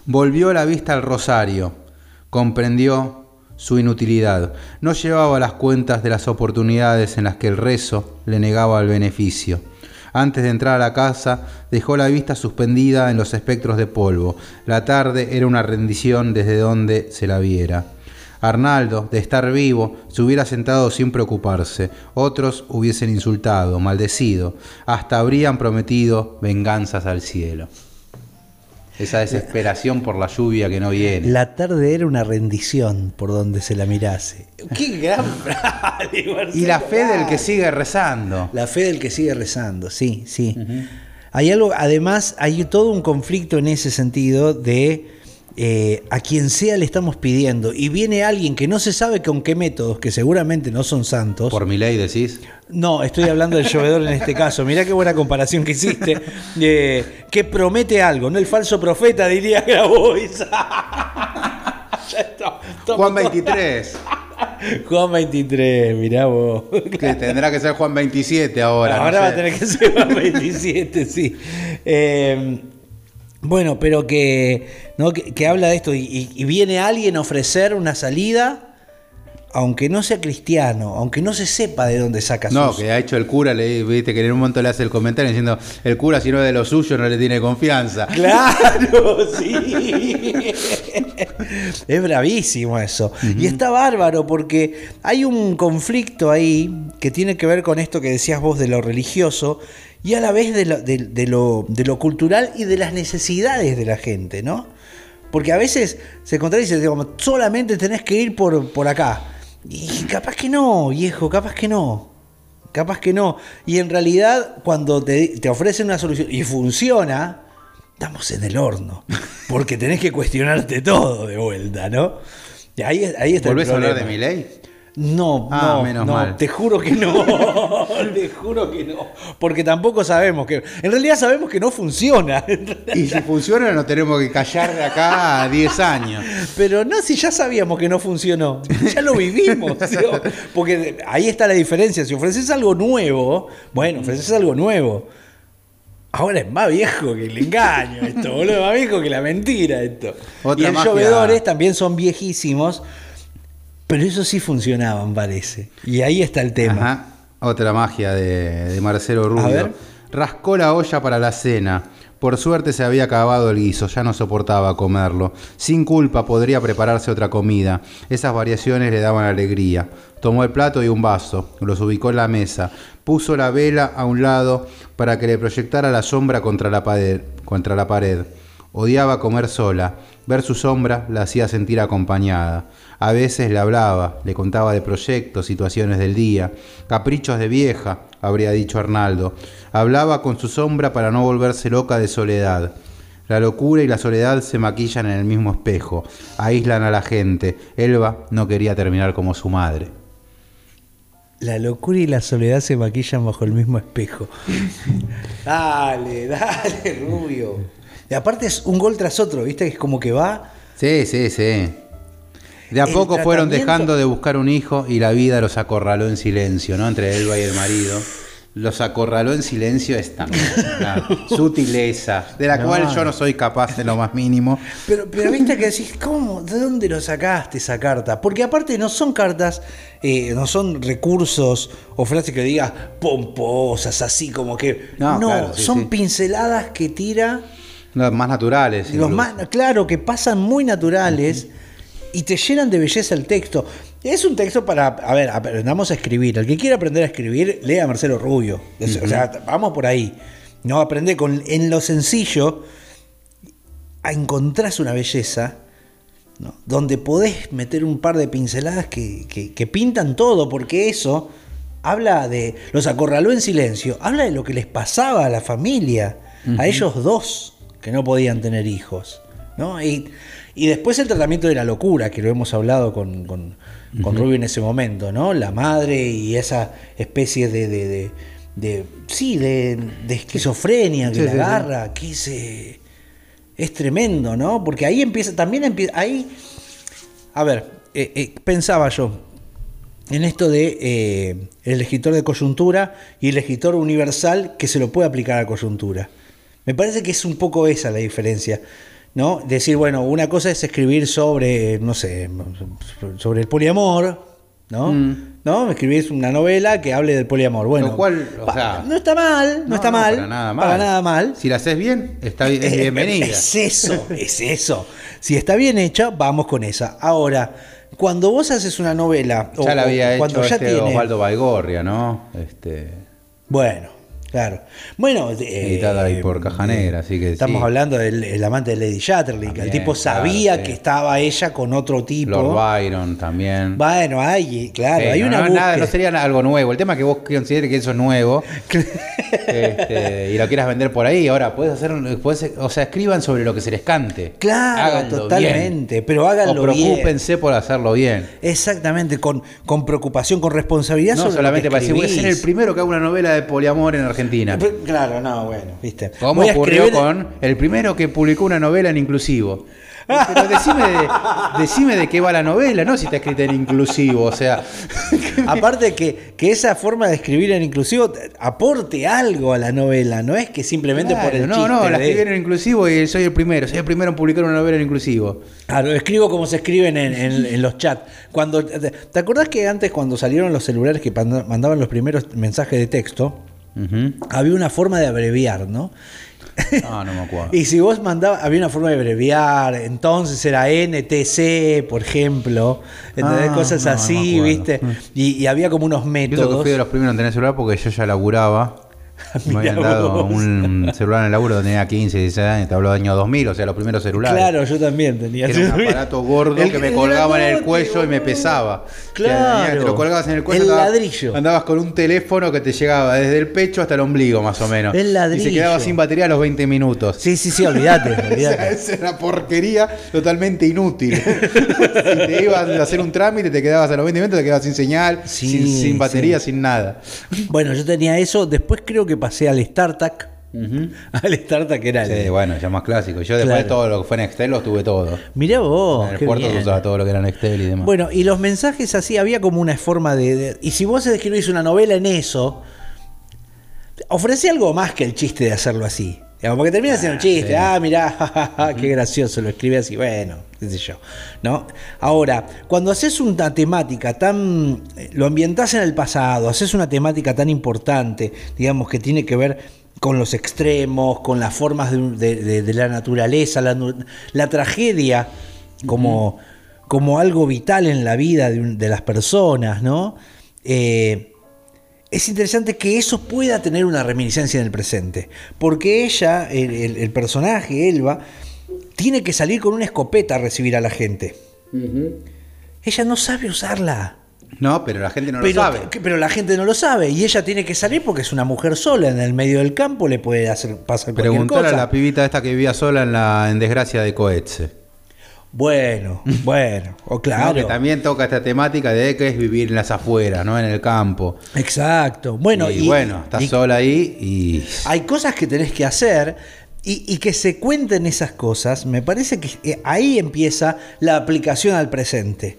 Volvió la vista al rosario, comprendió su inutilidad. No llevaba las cuentas de las oportunidades en las que el rezo le negaba el beneficio. Antes de entrar a la casa, dejó la vista suspendida en los espectros de polvo. La tarde era una rendición desde donde se la viera. Arnaldo, de estar vivo, se hubiera sentado sin preocuparse. Otros hubiesen insultado, maldecido, hasta habrían prometido venganzas al cielo. Esa desesperación por la lluvia que no viene. La tarde era una rendición por donde se la mirase. ¡Qué gran frase! Y la fe del que sigue rezando. La fe del que sigue rezando, sí, sí. Hay algo, además, hay todo un conflicto en ese sentido de eh, a quien sea le estamos pidiendo y viene alguien que no se sabe con qué métodos, que seguramente no son santos. ¿Por mi ley decís? No, estoy hablando del llovedor en este caso. Mirá qué buena comparación que hiciste. Eh, que promete algo, no el falso profeta, diría Grabois. Juan 23. Juan 23, mirá vos. Que tendrá que ser Juan 27 ahora. Ahora va a tener que ser Juan 27, sí. Eh, bueno, pero que, ¿no? que, habla de esto y, viene alguien a ofrecer una salida, aunque no sea cristiano, aunque no se sepa de dónde saca No, que ha hecho el cura, le viste que en un momento le hace el comentario diciendo, el cura si no es de lo suyo no le tiene confianza. Claro, sí. es bravísimo eso. Y está bárbaro porque hay un conflicto ahí que tiene que ver con esto que decías vos de lo religioso y a la vez de lo, de, lo, cultural y de las necesidades de la gente, ¿no? Porque a veces se contradice, digamos, solamente tenés que ir por, por acá. Y capaz que no, viejo, capaz que no. Capaz que no. Y en realidad, cuando te, te ofrecen una solución y funciona, estamos en el horno. Porque tenés que cuestionarte todo de vuelta, ¿no? Y ahí, ahí está ¿Volvés a hablar de mi ley? No, ah, no, menos mal. te juro que no, te juro que no, porque tampoco sabemos que, en realidad sabemos que no funciona. Y si funciona no tenemos que callar de acá a 10 años. Pero no, si ya sabíamos que no funcionó, ya lo vivimos, porque ahí está la diferencia, si ofreces algo nuevo, bueno, ofreces algo nuevo. Ahora es más viejo que el engaño esto, boludo, más viejo que la mentira esto. y los llovedores también son viejísimos pero eso sí funcionaban, parece. Y ahí está el tema. Ajá. Otra magia de, Marcelo Rubio. Rascó la olla para la cena. Por suerte se había acabado el guiso, ya no soportaba comerlo. Sin culpa podría prepararse otra comida. Esas variaciones le daban alegría. Tomó el plato y un vaso, los ubicó en la mesa, puso la vela a un lado para que le proyectara la sombra contra la pared. Contra la pared. Odiaba comer sola. Ver su sombra la hacía sentir acompañada. A veces le hablaba, le contaba de proyectos, situaciones del día, caprichos de vieja, habría dicho Arnaldo. Hablaba con su sombra para no volverse loca de soledad. La locura y la soledad se maquillan en el mismo espejo, aíslan a la gente. Elba no quería terminar como su madre. La locura y la soledad se maquillan bajo el mismo espejo. dale, dale, Rubio. Y aparte es un gol tras otro, ¿viste? Que es como que va. Sí, sí, sí. De a poco fueron dejando de buscar un hijo y la vida los acorraló en silencio, ¿no? Entre Elba y el marido los acorraló en silencio esta sutileza, de la cual yo no soy capaz de lo más mínimo. Pero, pero viste que decís, ¿cómo? ¿De dónde lo sacaste esa carta? Porque aparte no son cartas, eh, no son recursos o frases que digas pomposas, así como que. No, son pinceladas que tira. Los más naturales. Los más, claro, que pasan muy naturales y te llenan de belleza el texto. Es un texto para, a ver, aprendamos a escribir. El que quiera aprender a escribir, lea a Marcelo Rubio. O sea, vamos por ahí. No aprende con, en lo sencillo a encontrar una belleza donde podés meter un par de pinceladas que, que, pintan todo, porque eso habla de. Los acorraló en silencio, habla de lo que les pasaba a la familia, a ellos dos que no podían tener hijos. ¿no? Y, y, después el tratamiento de la locura, que lo hemos hablado con con Rubio en ese momento, ¿no? La madre y esa especie de, de, de, sí, de, esquizofrenia que la agarra, que es, es tremendo, ¿no? Porque ahí empieza, también empieza, ahí, a ver, eh, eh, pensaba yo en esto de eh, el escritor de coyuntura y el escritor universal que se lo puede aplicar a coyuntura. Me parece que es un poco esa la diferencia. ¿no? Decir, bueno, una cosa es escribir sobre, no sé, sobre el poliamor, ¿no? Mm. ¿No? Escribís una novela que hable del poliamor. Bueno, no está mal, no, está mal. Para nada mal. Para nada mal. Si la haces bien, está es eh, bienvenida. Es eso, es eso. Si está bien hecha, vamos con esa. Ahora, cuando vos haces una novela. Ya la había hecho este Osvaldo Baigorria, ¿no? Este... Bueno. Claro. Bueno, editada ahí por Caja Negra, así que estamos hablando del amante de Lady Chatterley, que el tipo sabía que estaba ella con otro tipo. Lord Byron también. Bueno, hay, claro, hay una no, nada, no sería algo nuevo. El tema es que vos consideres que eso es nuevo este, y lo quieras vender por ahí. Ahora puedes hacer, puedes, o sea, escriban sobre lo que se les cante. Claro, totalmente, pero háganlo o preocúpense por hacerlo bien. Exactamente, con, con preocupación, con responsabilidad. No solamente para decir voy a ser el primero que haga una novela de poliamor en Argentina. Claro, no, bueno, viste. ¿Cómo ocurrió con el primero que publicó una novela en inclusivo? Pero decime de, decime de qué va la novela, ¿no? Si está escrita en inclusivo, o sea. Aparte que, que esa forma de escribir en inclusivo aporte algo a la novela, no es que simplemente por el No, no, la escribí en inclusivo y soy el primero, soy el primero en publicar una novela en inclusivo. Claro, escribo como se escriben en, los chats. Cuando, ¿Te acordás que antes cuando salieron los celulares que mandaban los primeros mensajes de texto? Había una forma de abreviar, ¿no? Ah, no me acuerdo. y si vos mandabas, había una forma de abreviar, entonces era NTC, por ejemplo, ah, Cosas así, ¿viste? Y, había como unos métodos. Yo fui de los primeros en tener celular porque yo ya laburaba Me habían dado un celular en el laburo tenía 15, 16 años, te hablo de año 2000, o sea, los primeros celulares. Claro, yo también tenía. Era un aparato gordo que me colgaba en el cuello y me pesaba. Claro. Te lo colgabas en el cuello. El ladrillo. Andabas con un teléfono que te llegaba desde el pecho hasta el ombligo, más o menos. El ladrillo. Y se quedaba sin batería a los 20 minutos. Sí, sí, sí, olvídate. olvídate. Esa era porquería totalmente inútil. si te ibas a hacer un trámite, te quedabas a los 20 minutos, te quedabas sin señal, sin, batería, sin nada. Bueno, yo tenía eso. Después creo que pasé al Start Al StarTAC era Sí, bueno, ya más clásico. Yo después de todo lo que fue Nextel lo tuve todo. Mirá vos. En el puerto se usaba todo lo que era Nextel y demás. Bueno, y los mensajes así, había como una forma de. y si vos escribís una novela en eso, ofrece algo más que el chiste de hacerlo así. Porque termina siendo un ah, chiste. Ah, mirá, qué gracioso, lo escribe así. Bueno, qué sé yo. ¿no? Ahora, cuando haces una temática tan. lo ambientás en el pasado, haces una temática tan importante, digamos, que tiene que ver con los extremos, con las formas de, la naturaleza, la, tragedia como, como, algo vital en la vida de, las personas, ¿no? Eh, es interesante que eso pueda tener una reminiscencia en el presente, porque ella, el, personaje, Elba, tiene que salir con una escopeta a recibir a la gente. Ella no sabe usarla. No, pero la gente no lo sabe. Pero la gente no lo sabe y ella tiene que salir porque es una mujer sola en el medio del campo, le puede hacer pasar cualquier cosa. a la pibita esta que vivía sola en la en desgracia de Coetze. Bueno, bueno, o claro. que también toca esta temática de que es vivir en las afueras, ¿no? En el campo. Exacto. Bueno, y, bueno, estás sola ahí y. Hay cosas que tenés que hacer y, que se cuenten esas cosas. Me parece que eh, ahí empieza la aplicación al presente.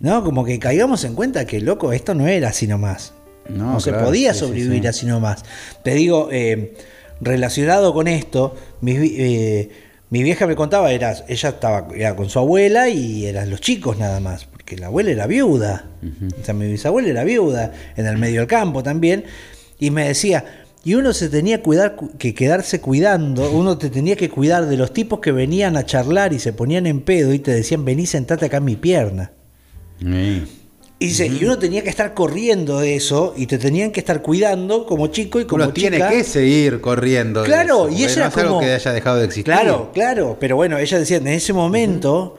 ¿No? Como que caigamos en cuenta que, loco, esto no era así nomás. No, se podía sobrevivir así nomás. Te digo, eh, relacionado con esto, mis. Eh, mi vieja me contaba, era, ella estaba con su abuela y eran los chicos nada más, porque la abuela era viuda. O sea, mi bisabuela era viuda, en el medio del campo también. Y me decía, y uno se tenía cuidar, que quedarse cuidando, uno te tenía que cuidar de los tipos que venían a charlar y se ponían en pedo y te decían, vení, sentate acá en mi pierna. Y, dice, y uno tenía que estar corriendo de eso y te tenían que estar cuidando como chico y como uno tiene que seguir corriendo. Claro, y ella no es algo que haya dejado de existir. Claro, claro, pero bueno, ella decía, en ese momento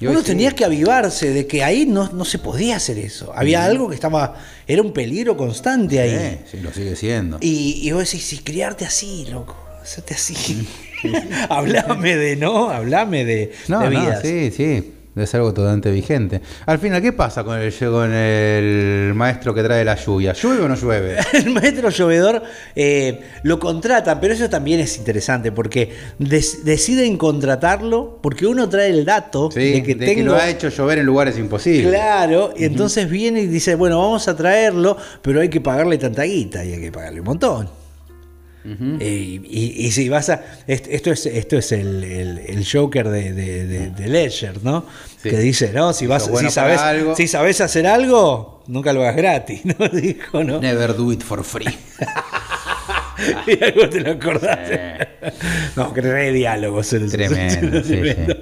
uno tenía que avivarse de que ahí no, no se podía hacer eso. Había algo que estaba, era un peligro constante ahí. Sí, lo sigue siendo. Y, y vos decís, si criarte así, loco, hacerte así. hablame de, ¿no? Hablame de, no, de vidas. No, sí, sí es algo totalmente vigente. Al final, ¿qué pasa con el, con el maestro que trae la lluvia? ¿Llueve o no llueve? el maestro llovedor eh, lo contratan, pero eso también es interesante porque deciden contratarlo porque uno trae el dato de, que, lo ha hecho llover en lugares imposibles. Claro, y entonces viene y dice, bueno, vamos a traerlo, pero hay que pagarle tanta guita y hay que pagarle un montón. Eh, y, si vas a. Esto es, esto es el, Joker de, de, Ledger, ¿no? Que dice, ¿no? Si, vas, si, sabes, si sabes hacer algo, nunca lo hagas gratis, ¿no? Dijo, ¿no? Never do it for free. y algo te lo acordaste. no, que re diálogos. Tremendo.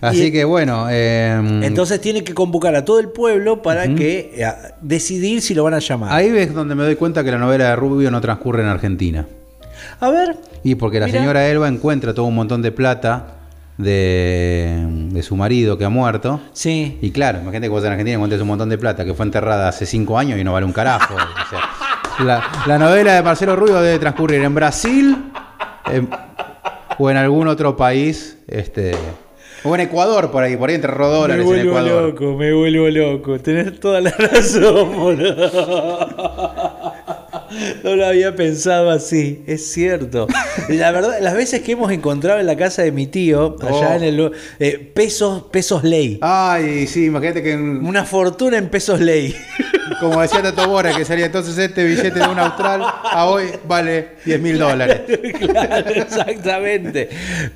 Así que bueno. Em, entonces tiene que convocar a todo el pueblo para que eh, decidir si lo van a llamar. Ahí ves donde me doy cuenta que la novela de Rubio no transcurre en Argentina. A ver. Y porque la señora Elba encuentra todo un montón de plata de, su marido que ha muerto. Sí. Y claro, imagínate que vos en Argentina encuentres un montón de plata que fue enterrada hace cinco años y no vale un carajo. la, novela de Marcelo Rubio debe transcurrir en Brasil o en algún otro país. Este, o en Ecuador, por ahí, por ahí entre rodólares me vuelvo Ecuador. loco, me vuelvo loco. Tenés toda la razón, boludo. No lo había pensado así, es cierto. La verdad, las veces que hemos encontrado en la casa de mi tío, allá oh. en el. Eh, pesos, pesos ley. Ay, sí, imagínate que. Una fortuna en pesos ley. Como decía Tato Bora, que salía entonces este billete de un austral, a hoy vale 10 mil dólares. Claro, exactamente.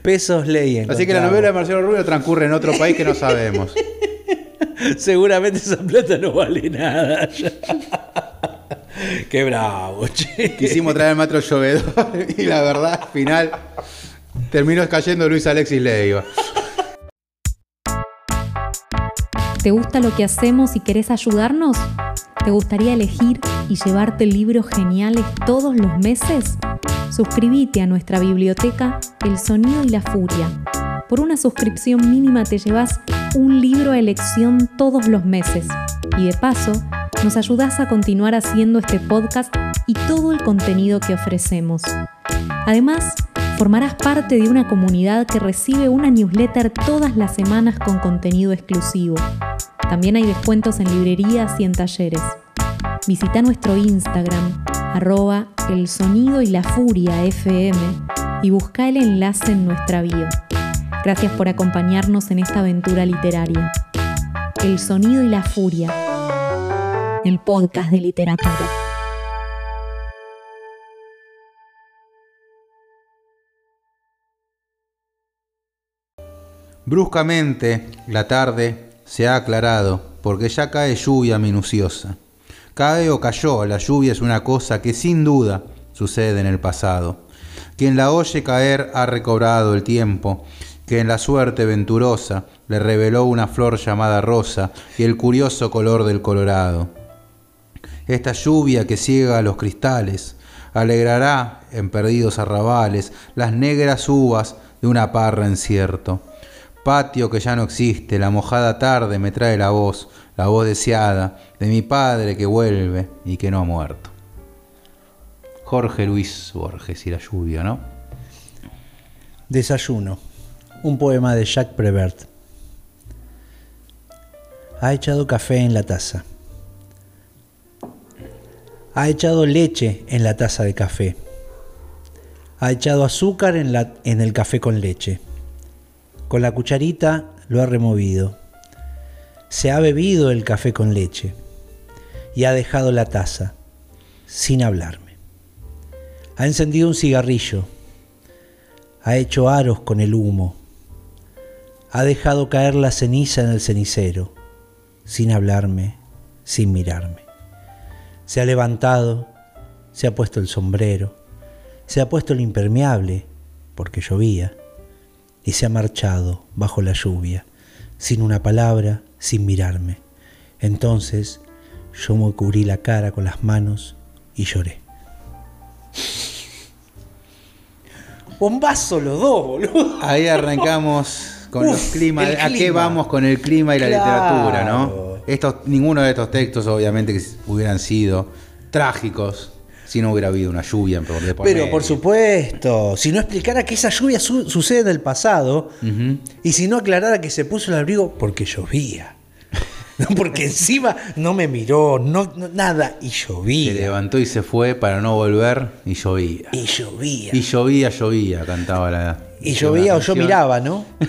Pesos ley. Así que la novela de Marcelo Rubio transcurre en otro país que no sabemos. Seguramente esa plata no vale nada. Qué bravo, che. Quisimos traer al maestro llovedor y la verdad, al final, terminó cayendo Luis Alexis Leiva. ¿Te gusta lo que hacemos y querés ayudarnos? ¿Te gustaría elegir y llevarte libros geniales todos los meses? Suscríbete a nuestra biblioteca El Sonido y la Furia. Por una suscripción mínima te llevas un libro a elección todos los meses. Y de paso, nos ayudas a continuar haciendo este podcast y todo el contenido que ofrecemos. Además, formarás parte de una comunidad que recibe una newsletter todas las semanas con contenido exclusivo. También hay descuentos en librerías y en talleres. Visita nuestro Instagram, arroba el sonido y la furia FM, y busca el enlace en nuestra bio. Gracias por acompañarnos en esta aventura literaria. El sonido y la furia el podcast de literatura. Bruscamente, la tarde se ha aclarado porque ya cae lluvia minuciosa. Cae o cayó, la lluvia es una cosa que sin duda sucede en el pasado. Quien la oye caer ha recobrado el tiempo que en la suerte venturosa le reveló una flor llamada rosa y el curioso color del colorado esta lluvia que ciega los cristales, alegrará en perdidos arrabales las negras uvas de una parra en cierto. Patio que ya no existe, la mojada tarde me trae la voz, la voz deseada de mi padre que vuelve y que no ha muerto. Jorge Luis Borges y la lluvia, ¿no? Desayuno, un poema de Jacques Prévert. Ha echado café en la taza. Ha echado leche en la taza de café. Ha echado azúcar en, la, en el café con leche. Con la cucharita lo ha removido. Se ha bebido el café con leche y ha dejado la taza sin hablarme. Ha encendido un cigarrillo. Ha hecho aros con el humo. Ha dejado caer la ceniza en el cenicero, sin hablarme, sin mirarme. Se ha levantado, se ha puesto el sombrero, se ha puesto el impermeable, porque llovía, y se ha marchado bajo la lluvia, sin una palabra, sin mirarme. Entonces yo me cubrí la cara con las manos y lloré. Bombazo los dos, boludo. Ahí arrancamos con los climas. ¿A qué vamos con el clima y la literatura, no? Estos, ninguno de estos textos, obviamente, que hubieran sido trágicos si no hubiera habido una lluvia por Pero por supuesto, si no explicara que esa lluvia sucede en el pasado y si no aclarara que se puso el abrigo porque llovía. porque encima no me miró, no, nada, y llovía. Se levantó y se fue para no volver y llovía. Y llovía. Y llovía, llovía, cantaba la. Y llovía o yo miraba, ¿no?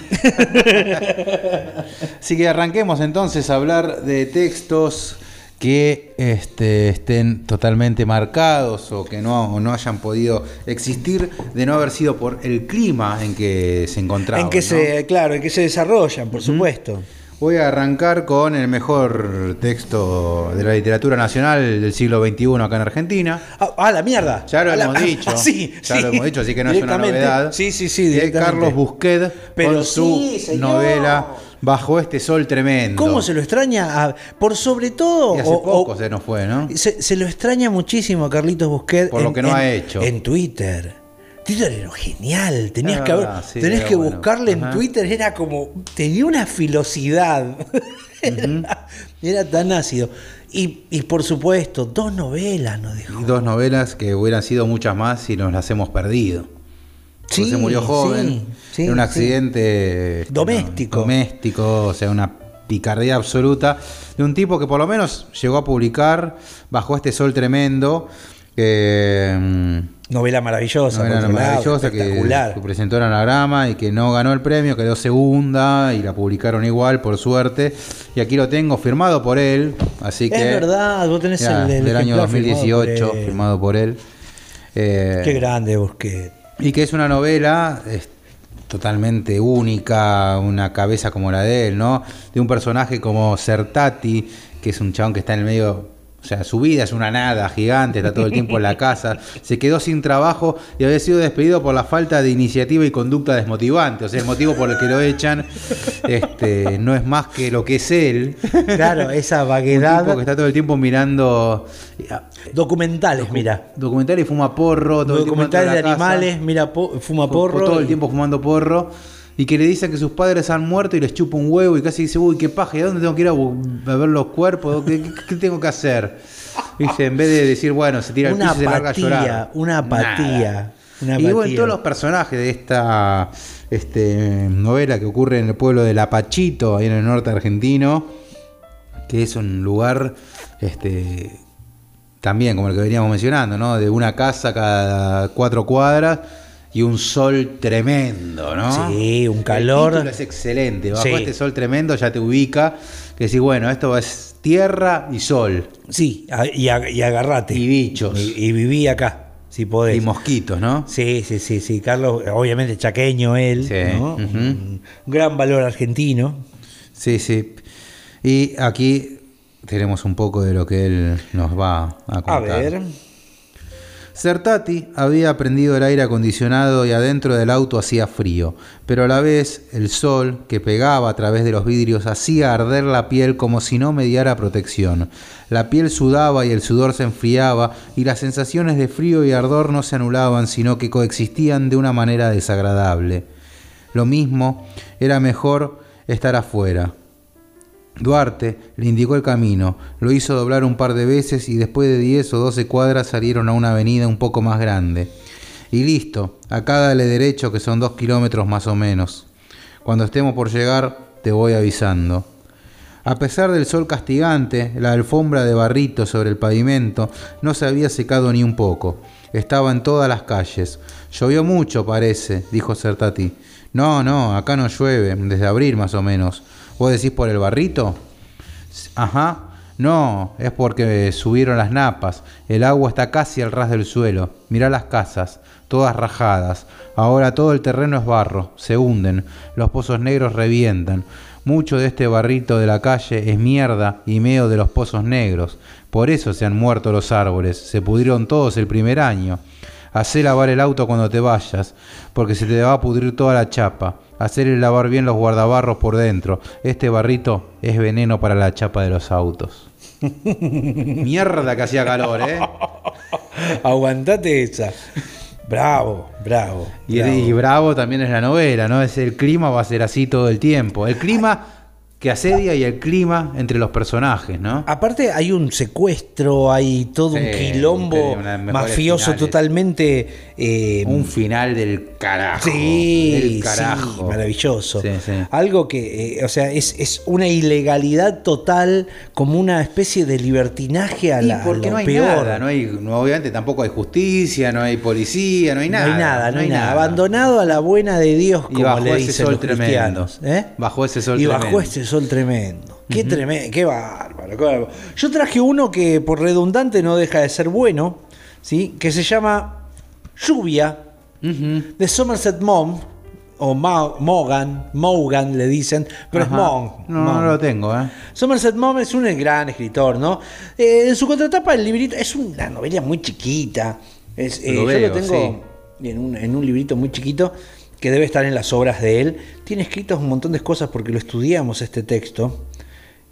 Así que arranquemos entonces a hablar de textos que este, estén totalmente marcados o que no, no hayan podido existir de no haber sido por el clima en que se encontraban. En que se, claro, en que se desarrollan, por supuesto. Voy a arrancar con el mejor texto de la literatura nacional del siglo XXI acá en Argentina. Ah, ah la mierda. Ya lo hemos dicho. sí, ya lo hemos dicho, así que no es una novedad. Sí, sí, sí. De Carlos Busquet Pero con su novela Bajo este sol tremendo. ¿Cómo se lo extraña? por sobre todo. Y hace poco se nos fue, ¿no? Se, lo extraña muchísimo a Carlitos Busquet. Por lo que no ha hecho. En Twitter. Twitter era genial, tenías que, tenés que buscarle en Twitter, era como, tenía una filosidad, era, tan ácido. Y, por supuesto, dos novelas nos dejó. Y dos novelas que hubieran sido muchas más si nos las hemos perdido. Sí, se murió joven, en un accidente doméstico. doméstico, o sea, una picardía absoluta de un tipo que por lo menos llegó a publicar bajo este sol tremendo. Mm, Novela maravillosa. Novela maravillosa que se presentó en Anagrama y que no ganó el premio, quedó segunda y la publicaron igual, por suerte. Y aquí lo tengo firmado por él. Así que. Es verdad, vos tenés el, del año 2018, firmado por él. Eh, Qué grande, Busquets. Y que es una novela totalmente única, una cabeza como la de él, ¿no? De un personaje como Sertati, que es un chabón que está en el medio o sea, su vida es una nada gigante, está todo el tiempo en la casa, se quedó sin trabajo y había sido despedido por la falta de iniciativa y conducta desmotivante. O sea, el motivo por el que lo echan este, no es más que lo que es él. Claro, esa vaguedad. Un que está todo el tiempo mirando. Ah, documentales, mira. Documentales y fuma porro. Todo documentales de animales, mira, fuma porro. Todo el tiempo fumando porro y que le dicen que sus padres han muerto y les chupa un huevo y casi dice, uy, qué paja, ¿y dónde tengo que ir a, ver los cuerpos? ¿Qué, tengo que hacer? Dice, en vez de decir, bueno, se tira el piso y se larga a llorar. Una apatía. Una apatía. Y bueno, todos los personajes de esta este, novela que ocurre en el pueblo de Lapachito, ahí en el norte argentino, que es un lugar este, también como el que veníamos mencionando, ¿no? De una casa cada cuatro cuadras y un sol tremendo, ¿no? Sí, un calor. El es excelente. Bajo este sol tremendo ya te ubica. Que decís, bueno, esto es tierra y sol. Sí, y, agarrate. Y bichos. Y, viví acá, si podés. Y mosquitos, ¿no? Sí, sí, sí, sí. Carlos, obviamente chaqueño él, ¿no? un gran valor argentino. Sí, sí. Y aquí tenemos un poco de lo que él nos va a contar. A ver. Certati había prendido el aire acondicionado y adentro del auto hacía frío, pero a la vez el sol que pegaba a través de los vidrios hacía arder la piel como si no mediara protección. La piel sudaba y el sudor se enfriaba y las sensaciones de frío y ardor no se anulaban, sino que coexistían de una manera desagradable. Lo mismo era mejor estar afuera. Duarte le indicó el camino, lo hizo doblar un par de veces y después de 10 o 12 cuadras salieron a una avenida un poco más grande. Y listo, acá dale derecho que son dos kilómetros más o menos. Cuando estemos por llegar, te voy avisando. A pesar del sol castigante, la alfombra de barrito sobre el pavimento no se había secado ni un poco. Estaba en todas las calles. Llovió mucho, parece, dijo Certati. No, no, acá no llueve, desde abril más o menos. ¿Vos decís por el barrito? Ajá. No, es porque subieron las napas. El agua está casi al ras del suelo. Mirá las casas, todas rajadas. Ahora todo el terreno es barro, se hunden, los pozos negros revientan. Mucho de este barrito de la calle es mierda y medio de los pozos negros. Por eso se han muerto los árboles, se pudrieron todos el primer año. Hacé lavar el auto cuando te vayas, porque se te va a pudrir toda la chapa. Hacerle lavar bien los guardabarros por dentro. Este barrito es veneno para la chapa de los autos. Mierda que hacía calor, ¿eh? Aguantate esa. Bravo, bravo. Y, bravo. y bravo también es la novela, ¿no? Es el clima va a ser así todo el tiempo. El clima que asedia y el clima entre los personajes, ¿no? Aparte hay un secuestro, hay todo un quilombo mafioso totalmente... Eh, un final del carajo. Sí, del carajo. maravilloso. Algo que, eh, o sea, es, es, una ilegalidad total, como una especie de libertinaje a la porque no hay Nada, no hay, obviamente tampoco hay justicia, no hay policía, no hay nada. No hay nada, no, hay nada. Abandonado a la buena de Dios, como bajo le dicen los cristianos. ¿eh? Bajo ese sol y bajo ese sol tremendo. Qué tremendo, qué bárbaro, Yo traje uno que por redundante no deja de ser bueno, ¿sí? que se llama Lluvia, de Somerset Maugham, o Morgan, Morgan le dicen, pero es Maugham. No, no lo tengo, ¿eh? Somerset Maugham es un gran escritor, ¿no? Eh, en su contratapa el librito es una novela muy chiquita. Es, eh, yo lo tengo en, un, en un librito muy chiquito que debe estar en las obras de él, tiene escritos un montón de cosas porque lo estudiamos este texto.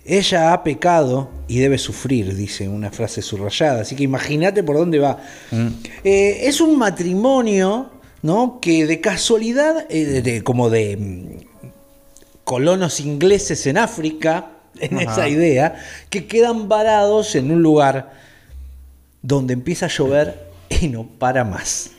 Ella ha pecado y debe sufrir, dice una frase subrayada. Así que imagínate por dónde va. Mm. Eh, es un matrimonio, ¿no? Que de casualidad, eh, como de mm, colonos ingleses en África, en esa idea, que quedan varados en un lugar donde empieza a llover y no para más.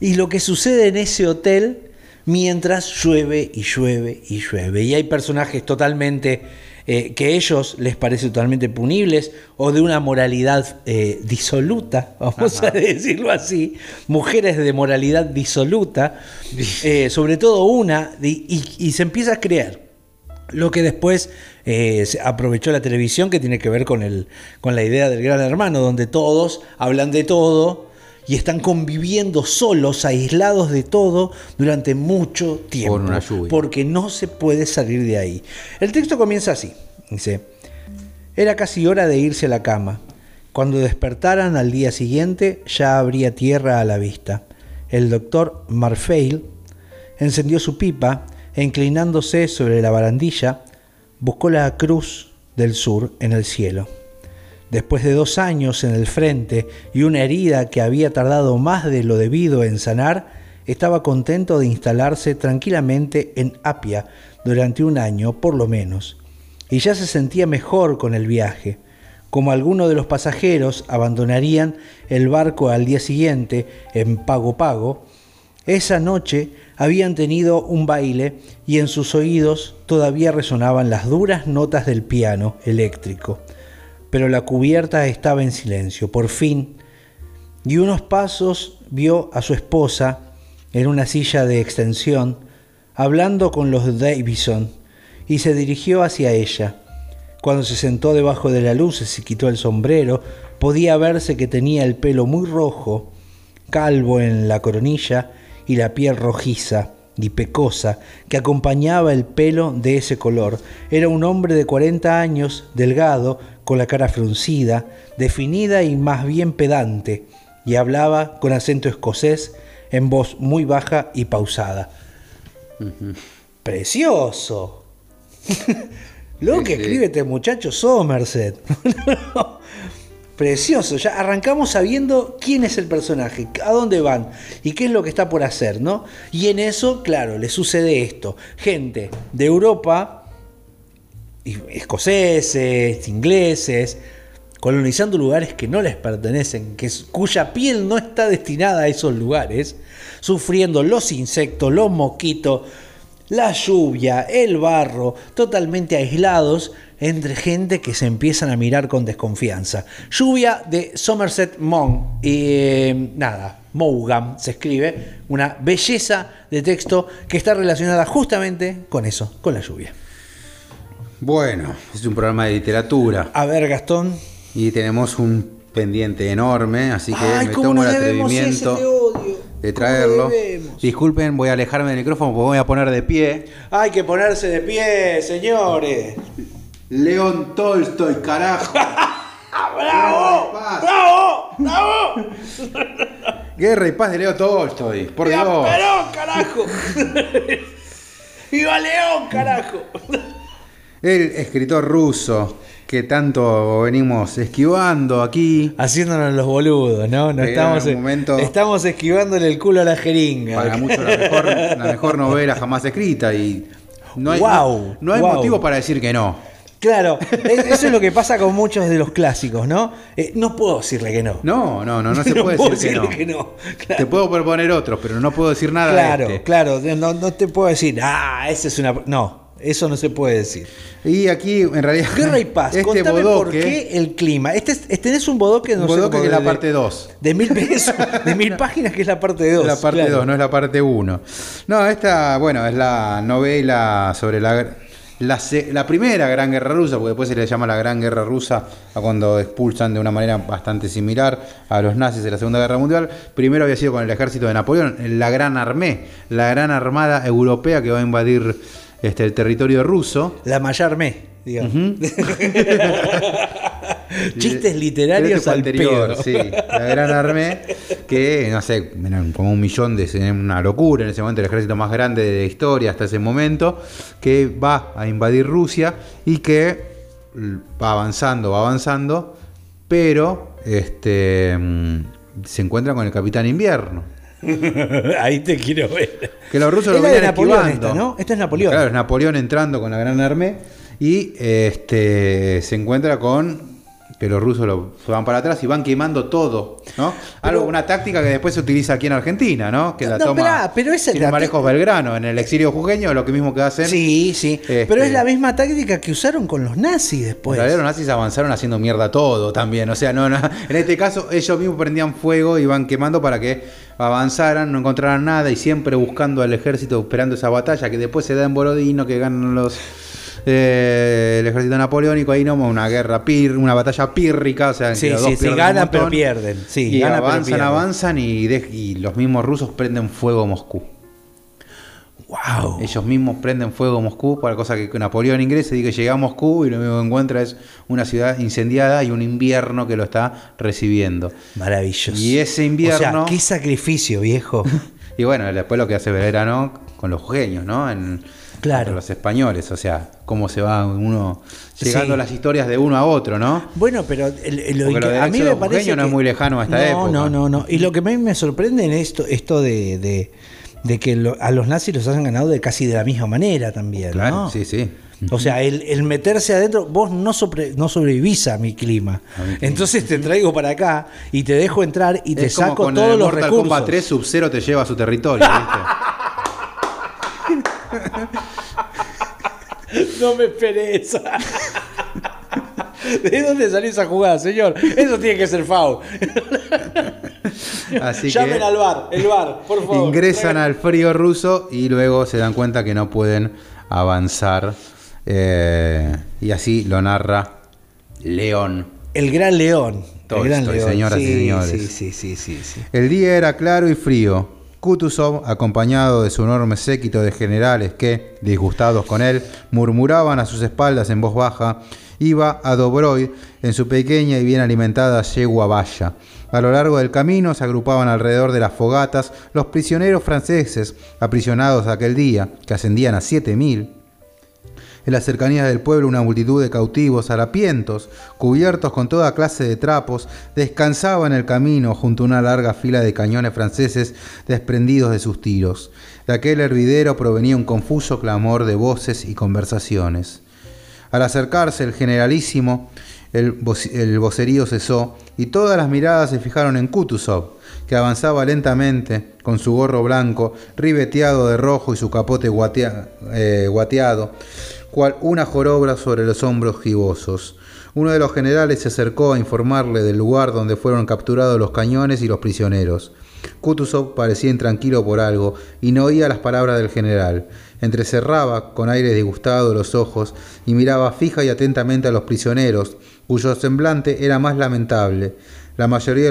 Y lo que sucede en ese hotel mientras llueve y llueve y llueve. Y hay personajes totalmente eh, que a ellos les parece totalmente punibles o de una moralidad eh, disoluta, vamos a decirlo así, mujeres de moralidad disoluta, eh, sobre todo una, y, se empieza a creer. Lo que después aprovechó la televisión, que tiene que ver con, el, con la idea del gran hermano, donde todos hablan de todo, y están conviviendo solos, aislados de todo durante mucho tiempo. Porque no se puede salir de ahí. El texto comienza así. Dice, era casi hora de irse a la cama. Cuando despertaran al día siguiente ya habría tierra a la vista. El doctor Marfail encendió su pipa e inclinándose sobre la barandilla, buscó la cruz del sur en el cielo. Después de dos años en el frente y una herida que había tardado más de lo debido en sanar, estaba contento de instalarse tranquilamente en Apia durante un año por lo menos, y ya se sentía mejor con el viaje. Como algunos de los pasajeros abandonarían el barco al día siguiente en Pago Pago, esa noche habían tenido un baile y en sus oídos todavía resonaban las duras notas del piano eléctrico pero la cubierta estaba en silencio. Por fin, y unos pasos vio a su esposa en una silla de extensión, hablando con los Davison, y se dirigió hacia ella. Cuando se sentó debajo de la luz y se quitó el sombrero, podía verse que tenía el pelo muy rojo, calvo en la coronilla y la piel rojiza y pecosa que acompañaba el pelo de ese color. Era un hombre de 40 años, delgado, con la cara fruncida, definida y más bien pedante, y hablaba con acento escocés en voz muy baja y pausada. ¡Precioso! Lo que escribe este muchacho Somerset. Precioso, ya arrancamos sabiendo quién es el personaje, a dónde van y qué es lo que está por hacer, ¿no? Y en eso, claro, le sucede esto. Gente de Europa escoceses, ingleses, colonizando lugares que no les pertenecen, que, cuya piel no está destinada a esos lugares, sufriendo los insectos, los mosquitos, la lluvia, el barro, totalmente aislados entre gente que se empiezan a mirar con desconfianza. Lluvia de Somerset Maugham eh, nada, Mougham se escribe, una belleza de texto que está relacionada justamente con eso, con la lluvia. Bueno, es un programa de literatura. A ver, Gastón. Y tenemos un pendiente enorme, así que me tomo el atrevimiento de traerlo. Disculpen, voy a alejarme del micrófono porque voy a poner de pie. Hay que ponerse de pie, señores. León Tolstoy, carajo. ¡Bravo! ¡Bravo! ¡Bravo! Guerra y paz de León Tolstoy, por ¡Viva Dios. Perón, carajo! ¡Viva León, carajo! El escritor ruso que tanto venimos esquivando aquí. Haciéndonos los boludos, ¿no? no estamos, estamos esquivándole el culo a la jeringa. Para muchos la mejor, novela jamás escrita y no hay, no, hay motivo para decir que no. Claro, eso es lo que pasa con muchos de los clásicos, ¿no? Eh, no puedo decirle que no. No, no, no, no se puede decir que no. Te puedo proponer otros, pero no puedo decir nada claro, de este. Claro, no, no te puedo decir, ah, esa es una... No, eso no se puede decir. Y aquí, en realidad. Guerra y paz. Este Contame por qué el clima. Este, este es un bodoque, no un bodoque que es la parte 2. De, mil pesos, de mil páginas, que es la parte 2. La parte 2, no es la parte 1. No, esta, bueno, es la novela sobre la. La, primera Gran Guerra Rusa, porque después se le llama la Gran Guerra Rusa a cuando expulsan de una manera bastante similar a los nazis de la Segunda Guerra Mundial. Primero había sido con el ejército de Napoleón, la Gran Armée, la gran armada europea que va a invadir este, el territorio ruso. La Mayarme, digamos. Chistes literarios anterior, sí. La Gran Armée, que, no sé, como un millón de... Una locura en ese momento, el ejército más grande de la historia hasta ese momento, que va a invadir Rusia y que va avanzando, va avanzando, pero este, mm, se encuentra con el Capitán Invierno. Ahí te quiero ver. Que los rusos lo venían esquivando. ¿no? Esto es Napoleón. Claro, es Napoleón entrando con la Gran Armée y este, se encuentra con que los rusos lo van para atrás y van quemando todo, ¿no? Algo, una táctica que después se utiliza aquí en Argentina, ¿no? Que la toma pero es el Marejos Belgrano en el exilio jujeño, lo que mismo que hacen. Sí, sí. pero es este, la misma táctica que usaron con los nazis después. los nazis avanzaron haciendo mierda todo también, o sea, no, no, en este caso ellos mismos prendían fuego y iban quemando para que avanzaran, no encontraran nada y siempre buscando al ejército, esperando esa batalla que después se da en Borodino, que ganan los eh, el ejército napoleónico, ahí no, una guerra pir, una batalla pírrica, o sea, sí, sí, sí, ganan pero pierden. Sí, y avanzan, avanzan y, los mismos rusos prenden fuego a Moscú. Wow. Ellos mismos prenden fuego a Moscú, para cosa que Napoleón ingresa y que llega a Moscú y lo único que encuentra es una ciudad incendiada y un invierno que lo está recibiendo. Maravilloso. Y ese invierno. O sea, qué sacrificio, viejo. y bueno, después lo que hace verano con los genios, ¿no? En, claro. los españoles, o sea, cómo se va uno llegando las historias de uno a otro, ¿no? Bueno, pero a mí me parece no es muy lejano a esta época. No, no, no. Y lo que a mí me sorprende en esto, esto de, que a los nazis los han ganado de casi de la misma manera también. Claro, sí, sí. O sea, el, meterse adentro, vos no, no sobrevivís a mi clima. Entonces te traigo para acá y te dejo entrar y te saco todos los Mortal recursos. Kombat 3 Sub-Zero te lleva a su territorio, ¿viste? No me esperé esa. ¿De dónde salió esa jugada, señor? Eso tiene que ser FAO. Así Llamen al bar, el bar, por favor. Ingresan al frío ruso y luego se dan cuenta que no pueden avanzar. Eh, y así lo narra León. El gran León. el gran León. señoras y señores. Sí, sí, sí, sí, El día era claro y frío. Kutuzov, acompañado de su enorme séquito de generales que, disgustados con él, murmuraban a sus espaldas en voz baja, iba a Dobroid en su pequeña y bien alimentada yegua valla. A lo largo del camino se agrupaban alrededor de las fogatas los prisioneros franceses aprisionados aquel día, que ascendían a siete mil, en las cercanías del pueblo una multitud de cautivos harapientos, cubiertos con toda clase de trapos, descansaban en el camino junto a una larga fila de cañones franceses desprendidos de sus tiros. De aquel hervidero provenía un confuso clamor de voces y conversaciones. Al acercarse el generalísimo, el, vocerío cesó y todas las miradas se fijaron en Kutuzov, que avanzaba lentamente con su gorro blanco, ribeteado de rojo y su capote eh, guateado, cual una jorobra sobre los hombros gibosos. Uno de los generales se acercó a informarle del lugar donde fueron capturados los cañones y los prisioneros. Kutuzov parecía intranquilo por algo y no oía las palabras del general. Entrecerraba con aire disgustado los ojos y miraba fija y atentamente a los prisioneros, cuyo semblante era más lamentable. La mayoría de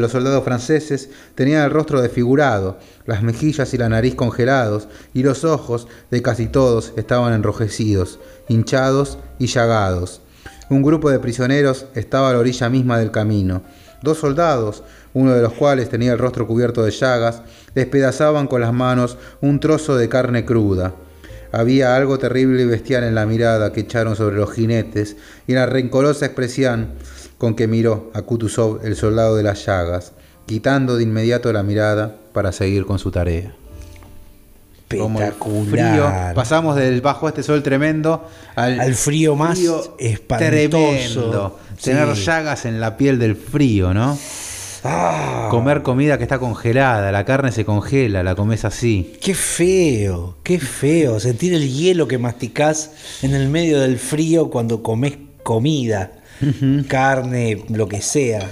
los, soldados franceses tenían el rostro desfigurado, las mejillas y la nariz congelados, y los ojos de casi todos estaban enrojecidos, hinchados y llagados. Un grupo de prisioneros estaba a la orilla misma del camino. Dos soldados, uno de los cuales tenía el rostro cubierto de llagas, despedazaban con las manos un trozo de carne cruda. Había algo terrible y bestial en la mirada que echaron sobre los jinetes y en la rencorosa expresión con que miró a Kutuzov, el soldado de las llagas, quitando de inmediato la mirada para seguir con su tarea. Espectacular. pasamos del bajo este sol tremendo al, frío más espantoso. Tener llagas en la piel del frío, ¿no? Ah. Comer comida que está congelada, la carne se congela, la comes así. Qué feo, qué feo. Sentir el hielo que masticás en el medio del frío cuando comes comida, carne, lo que sea.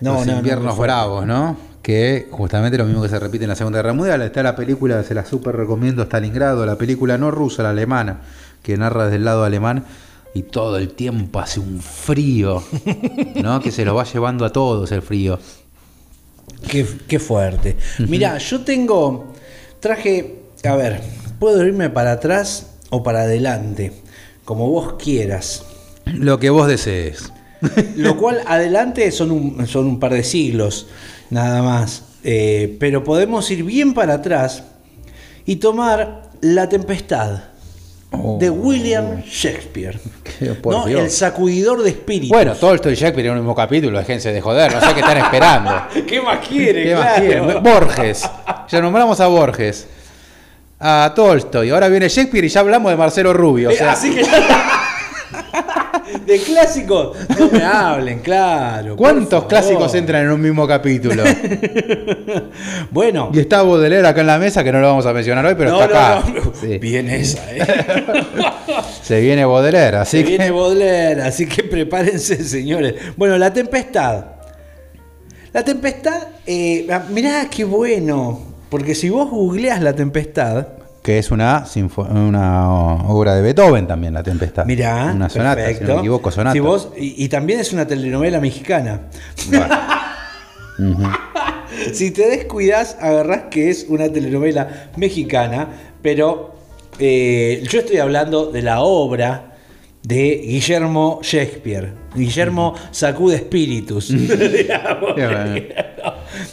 No, Los inviernos bravos, ¿no? Que justamente lo mismo que se repite en la Segunda Guerra Mundial. Está la película, se la super recomiendo, Stalingrado, la película no rusa, la alemana, que narra desde el lado alemán y todo el tiempo hace un frío, ¿no? que se lo va llevando a todos el frío. Qué, fuerte. Mira, yo tengo. Traje. A ver, puedo irme para atrás o para adelante, como vos quieras. Lo que vos desees. Lo cual adelante son un, son un par de siglos, nada más. Eh, pero podemos ir bien para atrás y tomar La Tempestad de oh. William Shakespeare. ¿no? El sacudidor de espíritus. Bueno, Tolstoy y Shakespeare en un mismo capítulo, déjense de joder, no sé qué están esperando. ¿Qué más quieren? Borges. Ya nombramos a Borges. A Tolstoy. Ahora viene Shakespeare y ya hablamos de Marcelo Rubio. Eh, así que de clásicos, no me hablen, claro. ¿Cuántos clásicos entran en un mismo capítulo? bueno. Y está Baudelaire acá en la mesa, que no lo vamos a mencionar hoy, pero está acá. Bien esa, ¿eh? Se viene Baudelaire, así Se que... viene Baudelaire, así que prepárense, señores. Bueno, La Tempestad. La Tempestad, eh, mirá qué bueno, porque si vos googleás La Tempestad que es una, una obra de Beethoven también, La Tempestad. Mirá, una sonata, si no me equivoco, sonata. y, también es una telenovela mexicana. Si te descuidas, agarrás que es una telenovela mexicana, pero eh, yo estoy hablando de la obra de Guillermo Shakespeare. Guillermo sacude espíritus.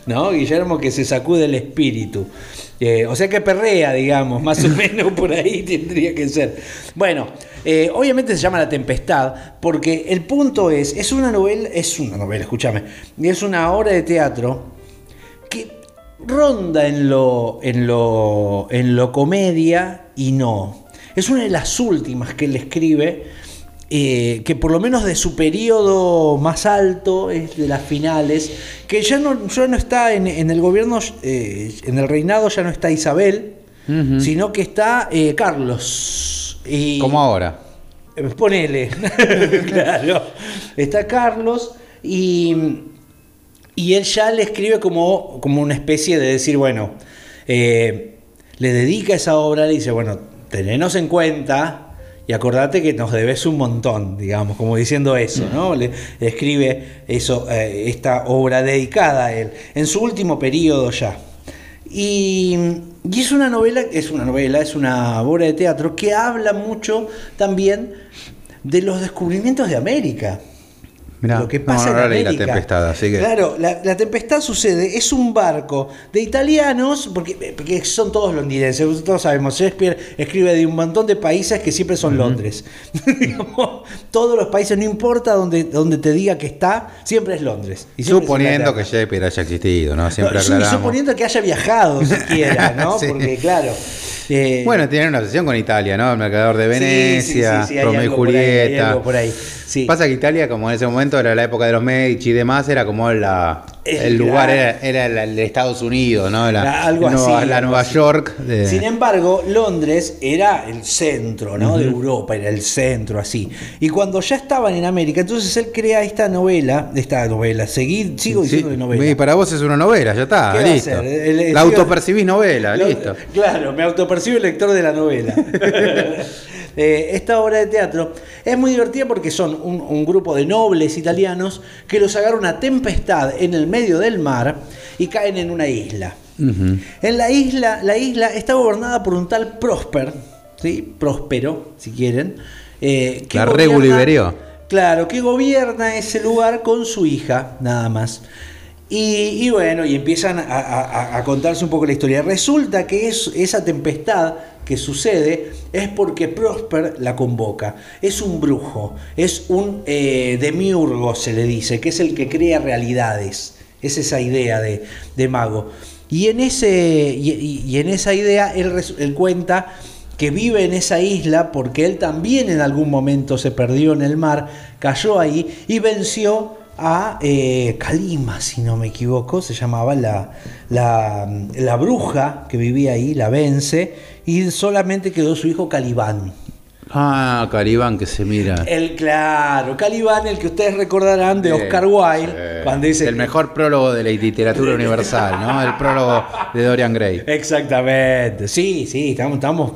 ¿No? Guillermo que se sacude el espíritu. Eh, o sea que perrea, digamos, más o menos por ahí tendría que ser. Bueno, eh, obviamente se llama La Tempestad, porque el punto es, es una novela, es una novela, escúchame, es una obra de teatro que ronda en lo, en lo, en lo comedia y no. Es una de las últimas que él escribe eh, que por lo menos de su periodo más alto, es de las finales, que ya no, ya no está en, el gobierno, eh, en el reinado ya no está Isabel, sino que está eh, Carlos. Y, Como ahora. Ponele, claro. Está Carlos y, y él ya le escribe como, como una especie de decir, bueno, le dedica esa obra, le dice, bueno, tenenos en cuenta, y acordate que nos debes un montón, digamos, como diciendo eso, ¿no? Le, escribe eso, eh, esta obra dedicada a él, en su último periodo ya. Y, y, es una novela, es una novela, es una obra de teatro que habla mucho también de los descubrimientos de América lo que pasa en América. la tempestad, así que... Claro, la, tempestad sucede, es un barco de italianos, porque, son todos londinenses, todos sabemos, Shakespeare escribe de un montón de países que siempre son Londres. todos los países, no importa donde, donde te diga que está, siempre es Londres. suponiendo que Shakespeare haya existido, ¿no? Siempre Suponiendo que haya viajado siquiera, ¿no? Porque claro. Eh, bueno, tienen una obsesión con Italia, ¿no? El mercador de Venecia, Romeo y Julieta. Por ahí, Pasa que Italia, como en ese momento era la época de los Medici y demás, era como la, el lugar era, el de Estados Unidos, ¿no? La, algo así, la Nueva York. Sin embargo, Londres era el centro, ¿no? De Europa, era el centro, así. Y cuando ya estaban en América, entonces él crea esta novela, esta novela, seguí, sigo diciendo de novela. Y para vos es una novela, ya está, listo. la autopercibís novela, listo. Claro, me autopercibo el lector de la novela. Eh, esta obra de teatro es muy divertida porque son un, grupo de nobles italianos que los agarra una tempestad en el medio del mar y caen en una isla. En la isla, la isla está gobernada por un tal Prosper, ¿sí? Próspero, si quieren. Eh, que la gobierna, Claro, que gobierna ese lugar con su hija, nada más. Y, bueno, y empiezan a, contarse un poco la historia. Resulta que es, esa tempestad que sucede es porque Prosper la convoca. Es un brujo, es un eh, demiurgo, se le dice, que es el que crea realidades. Es esa idea de, mago. Y en, ese, y, en esa idea él cuenta que vive en esa isla porque él también en algún momento se perdió en el mar, cayó ahí y venció a eh, Kalima, si no me equivoco, se llamaba la, la, bruja que vivía ahí, la vence, y solamente quedó su hijo Calibán. Ah, Calibán que se mira. El claro, Calibán, el que ustedes recordarán de Oscar Wilde, cuando dice el mejor prólogo de la literatura universal, ¿no? El prólogo de Dorian Gray. Exactamente. Sí, sí, estamos, estamos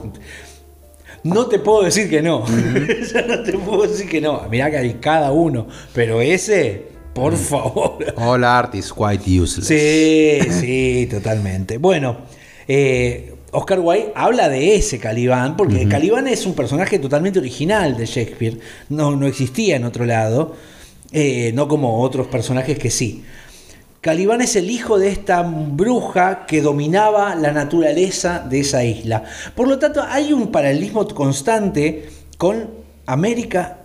no te puedo decir que no. no te puedo decir que no. Mirá que hay cada uno. Pero ese, por favor. All art is quite useless. Sí, sí, totalmente. Bueno, eh, Oscar Wilde habla de ese Calibán, porque Calibán es un personaje totalmente original de Shakespeare. No, no existía en otro lado. Eh, no como otros personajes que sí. Calibán es el hijo de esta bruja que dominaba la naturaleza de esa isla. Por lo tanto, hay un paralelismo constante con América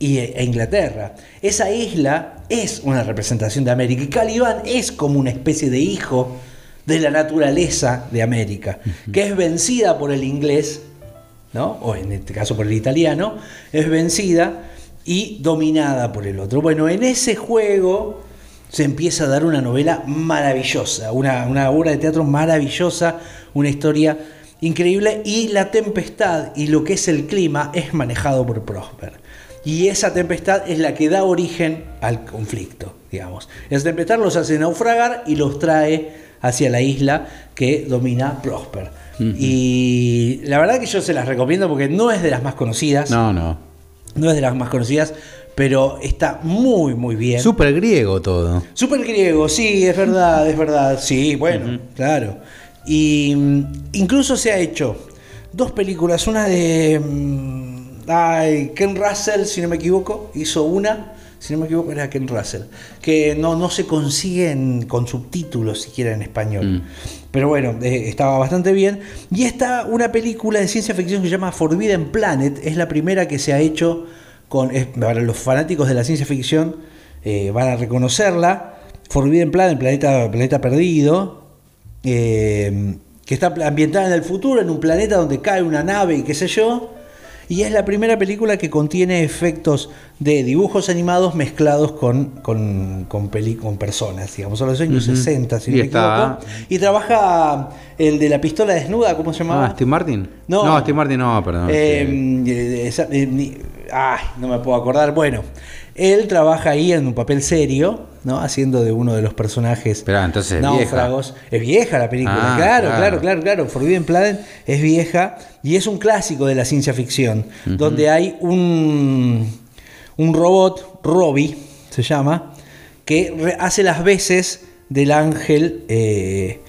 e Inglaterra. Esa isla es una representación de América y Calibán es como una especie de hijo de la naturaleza de América, que es vencida por el inglés, ¿no? o en este caso por el italiano, es vencida y dominada por el otro. Bueno, en ese juego se empieza a dar una novela maravillosa, una, obra de teatro maravillosa, una historia increíble y la tempestad y lo que es el clima es manejado por Prosper. Y esa tempestad es la que da origen al conflicto, digamos. Esa tempestad los hace naufragar y los trae hacia la isla que domina Prosper. Y la verdad que yo se las recomiendo porque no es de las más conocidas. No, no. No es de las más conocidas, pero está muy, muy bien. Súper griego todo. Súper griego, sí, es verdad, es verdad. Sí, bueno, claro. Y mm, incluso se ha hecho dos películas, una de mm, ay, Ken Russell, si no me equivoco, hizo una, si no me equivoco era Ken Russell, que no, no se consiguen con subtítulos siquiera en español. Mm. Pero bueno, eh, estaba bastante bien. Y está una película de ciencia ficción que se llama Forbidden Planet, es la primera que se ha hecho con, para los fanáticos de la ciencia ficción eh, van a reconocerla. Forbidden Planet, el planeta, planeta perdido, eh, que está ambientada en el futuro, en un planeta donde cae una nave y qué sé yo. Y es la primera película que contiene efectos de dibujos animados mezclados con, con, con, con personas, digamos, a los años 60, si no me equivoco. Y trabaja el de la pistola desnuda, ¿cómo se llamaba? Ah, Steve Martin. No, no Steve Martin no, perdón. Eh, ay, no me puedo acordar. Bueno, él trabaja ahí en un papel serio, ¿no? Haciendo de uno de los personajes Pero entonces náufragos. Vieja. Es vieja la película, ah, claro, claro, claro, claro. Forbidden Planet es vieja y es un clásico de la ciencia ficción, donde hay un, un robot, Robbie se llama, que hace las veces del ángel eh,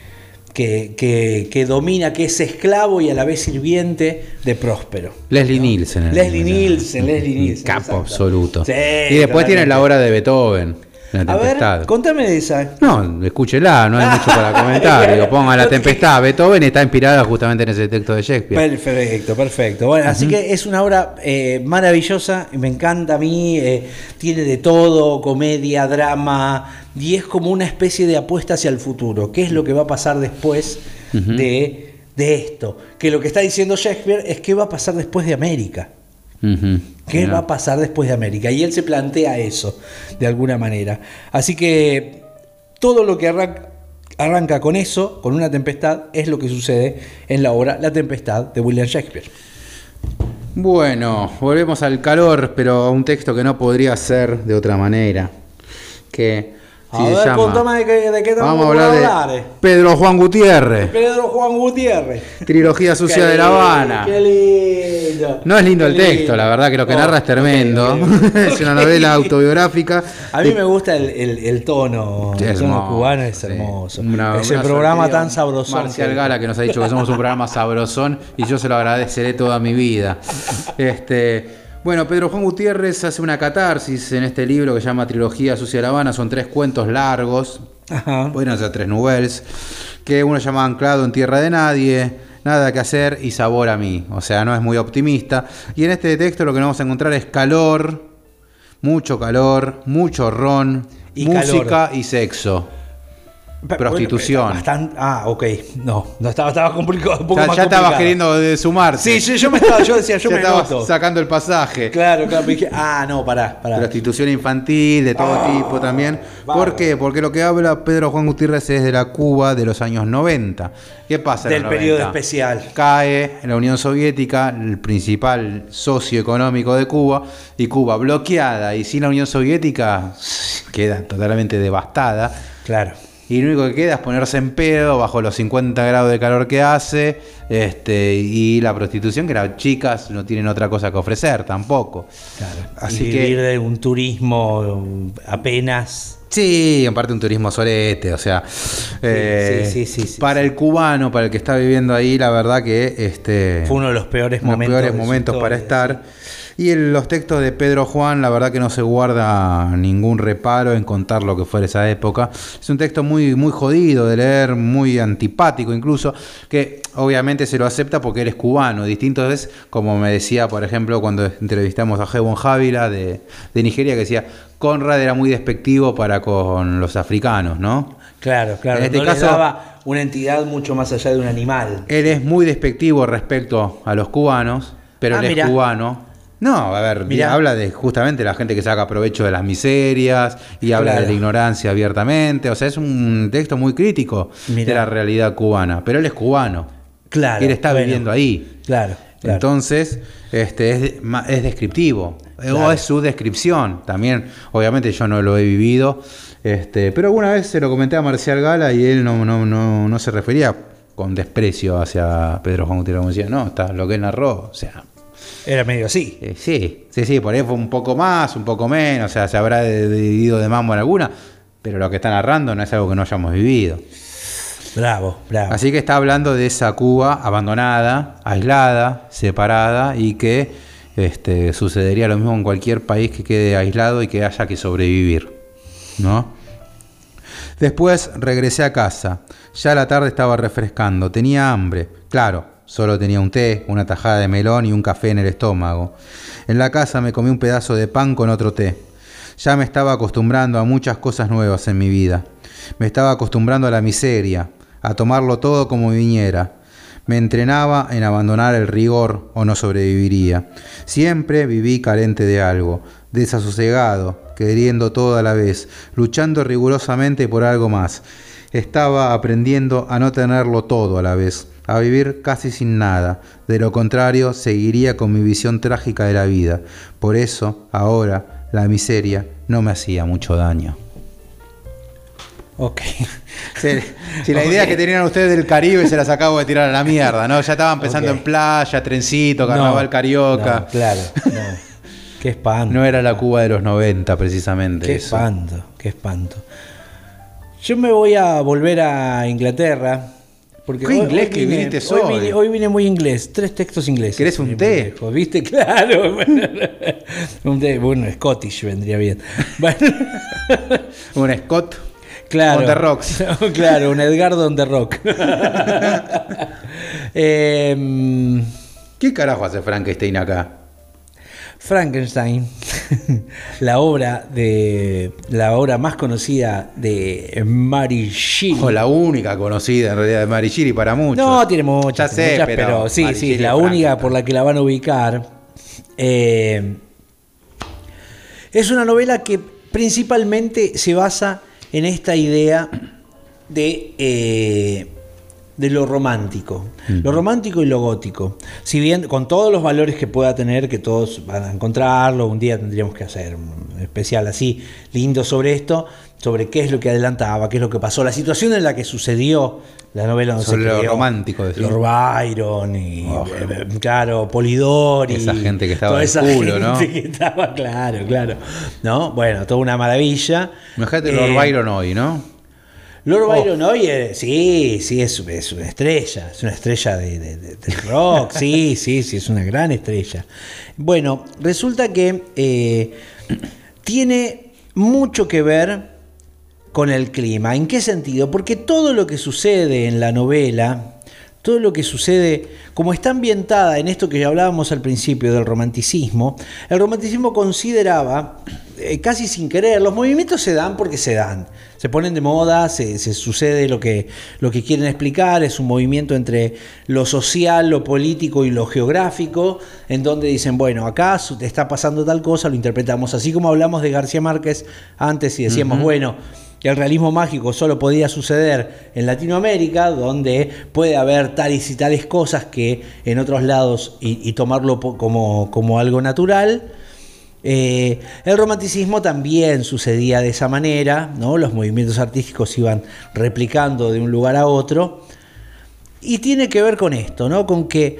que, domina, que es esclavo y a la vez sirviente de Próspero. Leslie Nielsen. Leslie Nielsen, Leslie Nielsen. Capo absoluto. y después tiene la obra de Beethoven. La a ver, contame de esa. No, escúchela, no hay mucho para comentar. Digo, ponga La Tempestad. Beethoven está inspirada justamente en ese texto de Shakespeare. Perfecto, perfecto. Bueno, así que es una obra eh, maravillosa, me encanta a mí. Eh, tiene de todo: comedia, drama, y es como una especie de apuesta hacia el futuro. ¿Qué es lo que va a pasar después de de esto, que lo que está diciendo Shakespeare es qué va a pasar después de América. ¿Qué va a pasar después de América? Y él se plantea eso, de alguna manera. Así que todo lo que arranca, con eso, con una tempestad, es lo que sucede en la obra La Tempestad de William Shakespeare. Bueno, volvemos al calor, pero a un texto que no podría ser de otra manera. Que a ver, de, qué, de qué Vamos a hablar, de Pedro Juan Gutiérrez. Pedro Juan Gutiérrez. Trilogía sucia de La Habana. Qué lindo. No es lindo el texto, la verdad que lo que narra es tremendo. es una novela autobiográfica. A mí me gusta el, el, tono, el tono cubano, es hermoso. Ese programa tan sabrosón. Marcial Gala que nos ha dicho que somos un programa sabrosón y yo se lo agradeceré toda mi vida. Este. Bueno, Pedro Juan Gutiérrez hace una catarsis en este libro que se llama Trilogía Sucia de La Habana. Son tres cuentos largos, Ajá. pueden ser tres novelas, que uno llama Anclado en Tierra de Nadie, Nada que hacer y Sabor a mí. O sea, no es muy optimista. Y en este texto lo que vamos a encontrar es calor, mucho calor, mucho ron, música y sexo prostitución. ah, ok. No, no estaba, estaba complicado. ya, estaba queriendo de Sí, sí, yo me estaba, yo decía, yo me estaba sacando el pasaje. Claro, claro. Dije, ah, no, pará, pará. Prostitución infantil, de todo ah, tipo también. ¿Por qué? Porque lo que habla Pedro Juan Gutiérrez es de la Cuba de los años 90. ¿Qué pasa? Del periodo especial. Cae en la Unión Soviética, el principal socio económico de Cuba, y Cuba bloqueada y sin la Unión Soviética queda totalmente devastada. Claro y lo único que queda es ponerse en pedo bajo los 50 grados de calor que hace este, y la prostitución, que las chicas no tienen otra cosa que ofrecer tampoco. Claro. Así y vivir de un turismo apenas. Sí, en parte un turismo solete, o sea, eh, para el cubano, para el que está viviendo ahí, la verdad que este fue uno de los peores momentos, peores momentos para estar. Y en los textos de Pedro Juan, la verdad que no se guarda ningún reparo en contar lo que fue esa época. Es un texto muy, muy jodido de leer, muy antipático incluso, que obviamente se lo acepta porque eres cubano. Distinto es, como me decía, por ejemplo, cuando entrevistamos a Jebon Javila de, de Nigeria, que decía, Conrad era muy despectivo para con los africanos, ¿no? Claro, claro. En este caso, daba una entidad mucho más allá de un animal. Él es muy despectivo respecto a los cubanos, pero ah, él es cubano no, a ver, habla de justamente la gente que saca provecho de las miserias y habla de la ignorancia abiertamente. O sea, es un texto muy crítico de la realidad cubana. Pero él es cubano. Claro. él está viviendo ahí. Claro. Entonces, este, es, es descriptivo. O es su descripción. También, obviamente, yo no lo he vivido. Este, pero alguna vez se lo comenté a Marcial Gala y él no, no, no, no se refería con desprecio hacia Pedro Juan Gutiérrez. Decía, no, está lo que él narró. O sea, era medio así. Eh, sí, sí, sí, por ahí fue un poco más, un poco menos, o sea, se habrá dividido de mambo en alguna, pero lo que está narrando no es algo que no hayamos vivido. Bravo, bravo. Así que está hablando de esa Cuba abandonada, aislada, separada y que este, sucedería lo mismo en cualquier país que quede aislado y que haya que sobrevivir, ¿no? Después regresé a casa. Ya la tarde estaba refrescando, tenía hambre, claro, Solo tenía un té, una tajada de melón y un café en el estómago. En la casa me comí un pedazo de pan con otro té. Ya me estaba acostumbrando a muchas cosas nuevas en mi vida. Me estaba acostumbrando a la miseria, a tomarlo todo como viniera. Me entrenaba en abandonar el rigor o no sobreviviría. Siempre viví carente de algo, desasosegado, queriendo todo a la vez, luchando rigurosamente por algo más. Estaba aprendiendo a no tenerlo todo a la vez a vivir casi sin nada. De lo contrario, seguiría con mi visión trágica de la vida. Por eso, ahora, la miseria no me hacía mucho daño. Ok. Si, la idea que tenían ustedes del Caribe se las acabo de tirar a la mierda, ¿no? Ya estaban pensando en playa, trencito, carnaval carioca. claro, no. Qué espanto. No era la Cuba de los 90, precisamente. Qué espanto, qué espanto. Yo me voy a volver a Inglaterra porque ¿Qué inglés que viniste hoy, hoy vine, muy inglés, tres textos ingleses. ¿Querés un té? ¿Viste? Claro. un té, bueno, Scottish vendría bien. un Scott. Claro. On the rocks. claro, un Edgardo on the rock. Em, ¿Qué carajo hace Frankenstein acá? Frankenstein la obra de la obra más conocida de Mary Shelley. O la única conocida en realidad de Mary Shelley para muchos. No, tiene muchas, sé, pero, sí, sí, la única por la que la van a ubicar. Eh, es una novela que principalmente se basa en esta idea de eh, de lo romántico. Lo romántico y lo gótico. Si bien con todos los valores que pueda tener, que todos van a encontrarlo, un día tendríamos que hacer un especial así, lindo sobre esto, sobre qué es lo que adelantaba, qué es lo que pasó, la situación en la que sucedió la novela donde sobre lo romántico de Lord Byron y oh. eh, claro Polidori esa gente que estaba el culo ¿no? que estaba claro claro no bueno toda una maravilla imagínate Lord eh, Byron hoy no Lord oh. Byron hoy, sí, sí, es, una estrella, es una estrella de, rock, sí, sí, sí, es una gran estrella. Bueno, resulta que eh, tiene mucho que ver con el clima. ¿En qué sentido? Porque todo lo que sucede en la novela, todo lo que sucede, como está ambientada en esto que ya hablábamos al principio del romanticismo, el romanticismo consideraba, eh, casi sin querer, los movimientos se dan porque se dan, se ponen de moda, se, sucede lo que, lo que quieren explicar, es un movimiento entre lo social, lo político y lo geográfico, en donde dicen, bueno, acá está pasando tal cosa, lo interpretamos, así como hablamos de García Márquez antes y decíamos, bueno, que el realismo mágico solo podía suceder en Latinoamérica, donde puede haber tales y tales cosas que en otros lados y, tomarlo como, como, algo natural. Eh, el romanticismo también sucedía de esa manera, ¿no? los movimientos artísticos iban replicando de un lugar a otro. Y tiene que ver con esto, ¿no? con que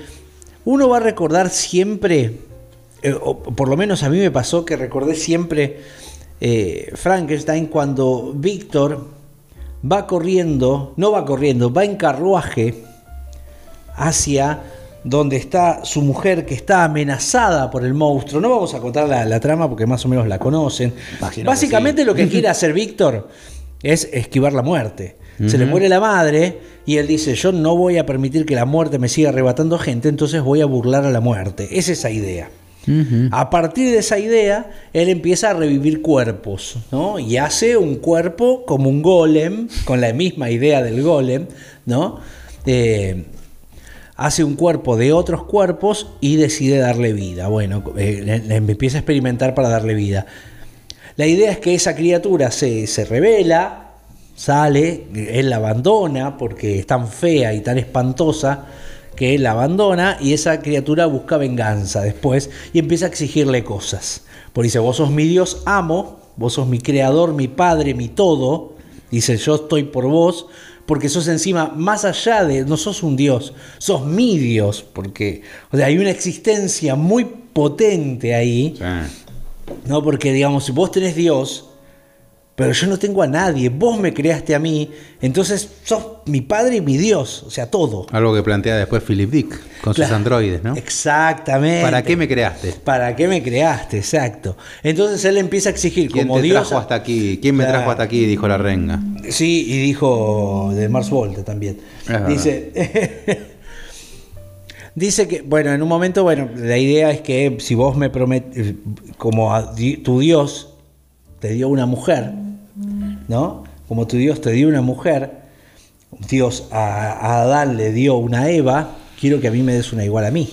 uno va a recordar siempre, eh, o por lo menos a mí me pasó que recordé siempre eh, Frankenstein cuando Víctor va corriendo, no va corriendo, va en carruaje hacia donde está su mujer que está amenazada por el monstruo. No vamos a contar la, trama porque más o menos la conocen. Básicamente lo que quiere hacer Víctor es esquivar la muerte. Se le muere la madre y él dice, yo no voy a permitir que la muerte me siga arrebatando gente, entonces voy a burlar a la muerte. Es esa idea. A partir de esa idea, él empieza a revivir cuerpos, ¿no? Y hace un cuerpo como un golem, con la misma idea del golem, ¿no? Eh, hace un cuerpo de otros cuerpos y decide darle vida. Bueno, eh, empieza a experimentar para darle vida. La idea es que esa criatura se, se revela, sale, él la abandona porque es tan fea y tan espantosa que él la abandona y esa criatura busca venganza después y empieza a exigirle cosas. Por dice, vos sos mi Dios, amo, vos sos mi creador, mi padre, mi todo. Dice, yo estoy por vos, porque sos encima, más allá de, no sos un Dios, sos mi Dios, porque o sea, hay una existencia muy potente ahí. ¿no? Porque digamos, si vos tenés Dios, pero yo no tengo a nadie, vos me creaste a mí, entonces sos mi padre y mi Dios, o sea, todo. Algo que plantea después Philip Dick con sus androides, ¿no? Exactamente. ¿Para qué me creaste? ¿Para qué me creaste? Exacto. Entonces él empieza a exigir ¿Quién como te Dios. Trajo hasta aquí? ¿Quién me trajo hasta aquí? Dijo la renga. Sí, y dijo de Mars Volta también. Dice. Dice que, bueno, en un momento, bueno, la idea es que si vos me prometes, como tu Dios te dio una mujer, ¿no? Como tu Dios te dio una mujer, Dios a, Adán le dio una Eva, quiero que a mí me des una igual a mí.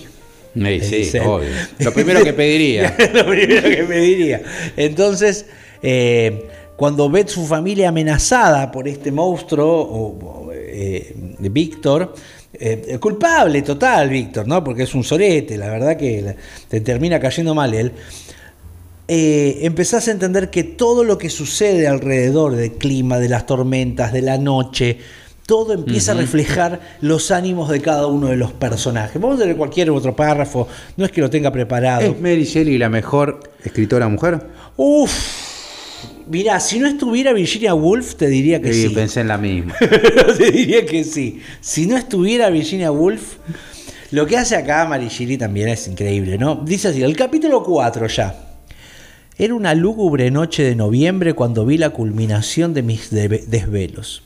Sí, obvio. Lo primero que pediría. Lo primero que pediría. Entonces, eh, cuando ve su familia amenazada por este monstruo, o, eh, Víctor, eh, culpable total, Víctor, ¿no? Porque es un sorete, la verdad que te termina cayendo mal él eh, empezás a entender que todo lo que sucede alrededor del clima, de las tormentas, de la noche, todo empieza a reflejar los ánimos de cada uno de los personajes. Vamos a leer cualquier otro párrafo, no es que lo tenga preparado. ¿Es Mary Shelley la mejor escritora mujer? Uf. Mirá, si no estuviera Virginia Woolf, te diría que sí. Sí, pensé en la misma. te diría que sí. Si no estuviera Virginia Woolf, lo que hace acá Mary Shelley también es increíble, ¿no? Dice así, el capítulo 4 ya. Era una lúgubre noche de noviembre cuando vi la culminación de mis desvelos.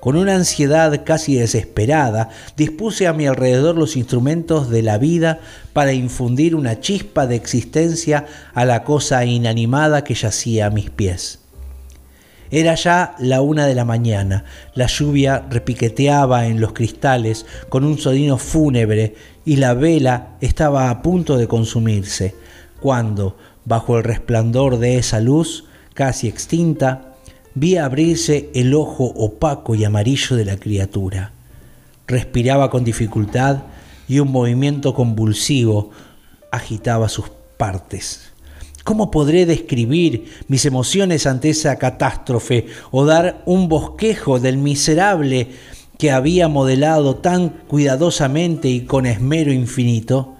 Con una ansiedad casi desesperada, dispuse a mi alrededor los instrumentos de la vida para infundir una chispa de existencia a la cosa inanimada que yacía a mis pies. Era ya la una de la mañana, la lluvia repiqueteaba en los cristales con un sonido fúnebre y la vela estaba a punto de consumirse, cuando, bajo el resplandor de esa luz, casi extinta, vi abrirse el ojo opaco y amarillo de la criatura. Respiraba con dificultad y un movimiento convulsivo agitaba sus partes. ¿Cómo podré describir mis emociones ante esa catástrofe o dar un bosquejo del miserable que había modelado tan cuidadosamente y con esmero infinito?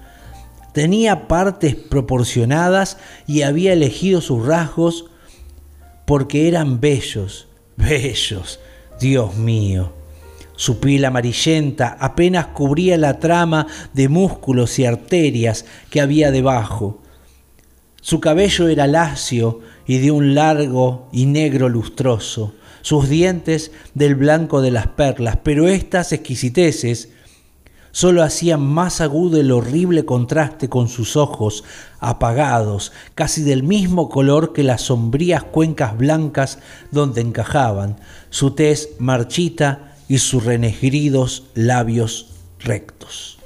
Tenía partes proporcionadas y había elegido sus rasgos porque eran bellos, bellos, Dios mío. Su piel amarillenta apenas cubría la trama de músculos y arterias que había debajo. Su cabello era lacio y de un largo y negro lustroso, sus dientes del blanco de las perlas, pero estas exquisiteces solo hacían más agudo el horrible contraste con sus ojos apagados, casi del mismo color que las sombrías cuencas blancas donde encajaban, su tez marchita y sus renegridos labios rectos.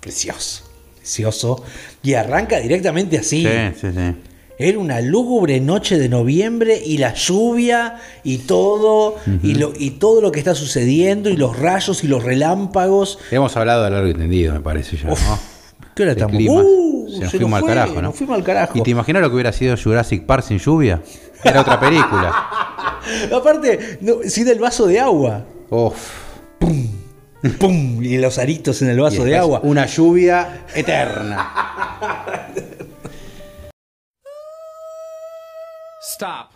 Precioso, precioso. Y arranca directamente así. Sí, sí, sí. Era una lúgubre noche de noviembre y la lluvia y todo, y, lo, y todo lo que está sucediendo, y los rayos y los relámpagos. Hemos hablado a largo y entendido, me parece ya, ¿no? ¿Qué hora estamos? Uh, se nos se fuimos nos al carajo, ¿no? nos fuimos al carajo. ¿Y te imaginas lo que hubiera sido Jurassic Park sin lluvia? Era otra película. Aparte, no, sin el vaso de agua. Uf. ¡Pum! Y los aritos en el vaso de agua. Una lluvia eterna. Stop.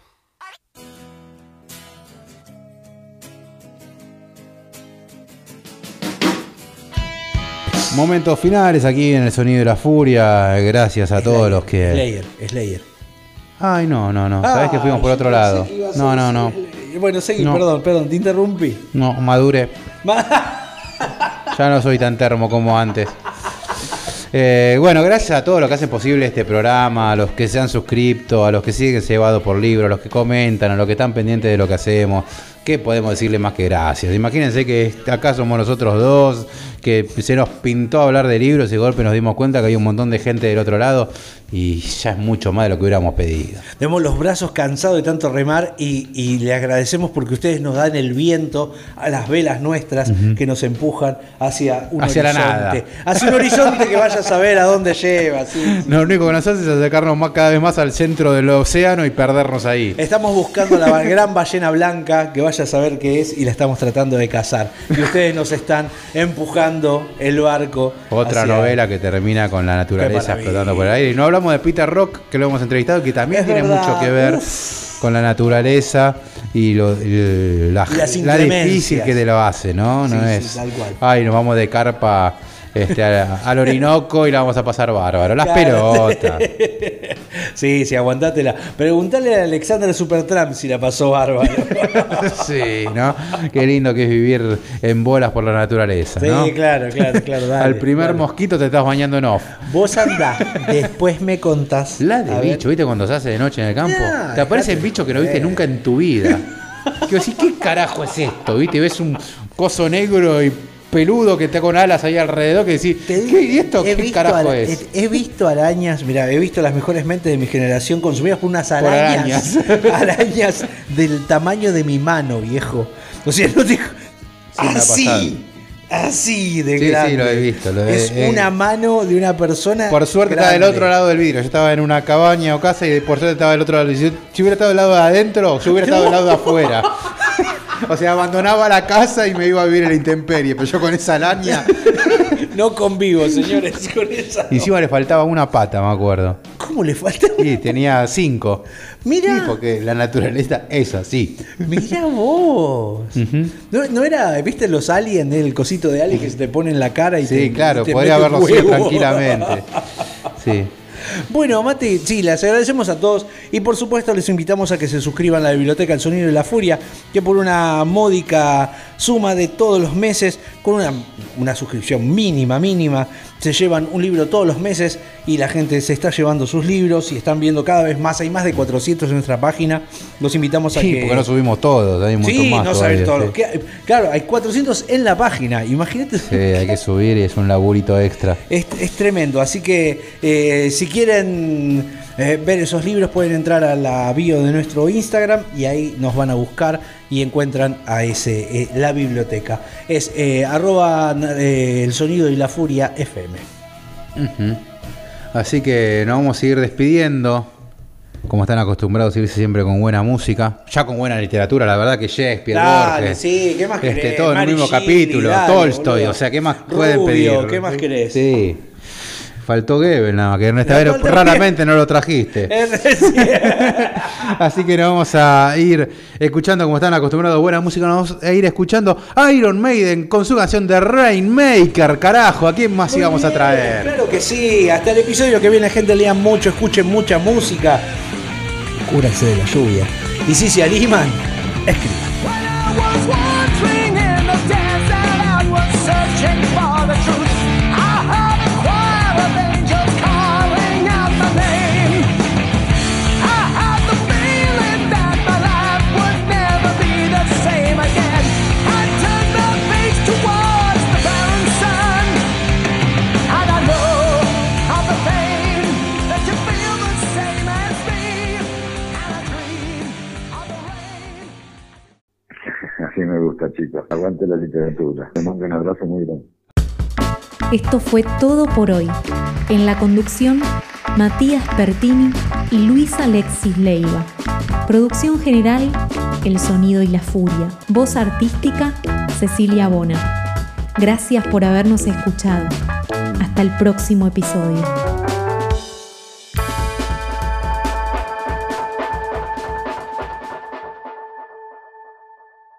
Momentos finales aquí en el Sonido de la Furia. Gracias a todos los que. Slayer, Slayer. Ay, no, no, no. Sabés que fuimos por Ah, otro yo lado. No, no, no. Slayer. Bueno, seguí, No. perdón, perdón, te interrumpí. No, madure. Ya no soy tan termo como antes. Eh, bueno, gracias a todos los que hacen posible este programa, a los que se han suscrito, a los que siguen llevados por libro, a los que comentan, a los que están pendientes de lo que hacemos. ¿Qué podemos decirle más que gracias? Imagínense que acá somos nosotros dos, que se nos pintó hablar de libros y de golpe nos dimos cuenta que hay un montón de gente del otro lado y ya es mucho más de lo que hubiéramos pedido. Tenemos los brazos cansados de tanto remar y, y le agradecemos porque ustedes nos dan el viento a las velas nuestras que nos empujan hacia un Hacia la horizonte. nada. Hacia un horizonte que vaya a saber a dónde lleva. sí. Lo único que nos hace es acercarnos más, cada vez más al centro del océano y perdernos ahí. Estamos buscando la gran ballena blanca que vaya a saber qué es y la estamos tratando de cazar. Y ustedes nos están empujando el barco. Otra hacia- novela que termina con la naturaleza explotando por el aire. Y no hablamos de Peter Rock, que lo hemos entrevistado, que también Es tiene verdad, mucho que ver uf. con la naturaleza y, lo- y la, la difícil que te lo hace, ¿no? No Sí, sí, es. tal cual. Ay, nos vamos de carpa este, a- al Orinoco y la vamos a pasar bárbaro. Las Claro. pelotas. Sí, sí, aguantátela. Preguntale a Alexander Supertramp si la pasó bárbaro. sí, ¿no? Qué lindo que es vivir en bolas por la naturaleza, Sí, ¿no? claro, claro, claro. dale, Al primer mosquito te estás bañando en off. Vos andá, después me contás. La A de ver. bicho, ¿viste cuando se hace de noche en el campo? Ya, Te aparecen bichos que no viste joder. nunca en tu vida. Que decís, ¿qué carajo es esto? ¿Viste? Ves un coso negro y peludo que está con alas ahí alrededor que decís, Te ¿qué, digo, ¿y esto qué carajo ara- es? He, he visto arañas, mira, he visto las mejores mentes de mi generación consumidas por unas arañas. Arañas, del tamaño de mi mano, viejo. O sea, no te. ha así. Así de Sí, sí, grande. lo he visto, lo he- es eh. una mano de una persona. Por suerte estaba del grande. otro lado del vidrio. Yo estaba en una cabaña o casa y por suerte estaba del otro lado. Si, si hubiera estado del lado de adentro, yo hubiera estado del lado de afuera. O sea, abandonaba la casa y me iba a vivir en la intemperie. Pero yo con esa araña. No convivo, señores, con esa. Y encima le faltaba una pata, me acuerdo. ¿Cómo le falta? Y tenía cinco. Mirá. Sí, porque la naturaleza es así. Mira vos. no, no era, viste los aliens, el cosito de alien que se te pone en la cara y Sí, te, claro, te podría mete haberlo sido huevo? tranquilamente. Sí. Bueno, Mati, sí, les agradecemos a todos y por supuesto les invitamos a que se suscriban a la biblioteca El Sonido de la Furia, que por una módica suma de todos los meses, con una, una suscripción mínima, mínima, se llevan un libro todos los meses y la gente se está llevando sus libros y están viendo cada vez más. Hay más de 400 en nuestra página. Los invitamos a sí, porque no subimos todos, hay un sí, más. no saber todo. Claro, hay 400 en la página, imagínate. Sí, hay que subir y es un laburito extra. Es, tremendo, así que eh, si quieren eh, ver esos libros pueden entrar a la bio de nuestro Instagram y ahí nos van a buscar y encuentran a ese eh, la biblioteca. Es arroba el sonido y la furia FM. Así que nos vamos a ir despidiendo. Como están acostumbrados a irse siempre con buena música, ya con buena literatura, la verdad que Shakespeare, Borges, sí, ¿qué más este, todo en el mismo capítulo, Tolstoy, o sea, ¿qué más pueden pedir? ¿Qué más querés? Sí. Faltó Gebel, nada más que esta vez raramente no lo trajiste. Así que nos vamos a ir escuchando, como están acostumbrados, buena música. Nos vamos a ir escuchando Iron Maiden con su canción de Rainmaker. Carajo, ¿a quién más íbamos a traer? Claro que sí. Hasta el episodio que viene, gente, lean mucho, escuchen mucha música. Cúrase de la lluvia. Y si se animan, escriban. Aguante la literatura. Te mando un abrazo muy grande. Esto fue todo por hoy. En la conducción, Matías Pertini y Luis Alexis Leiva. Producción general, El Sonido y la Furia. Voz artística, Cecilia Bona. Gracias por habernos escuchado. Hasta el próximo episodio.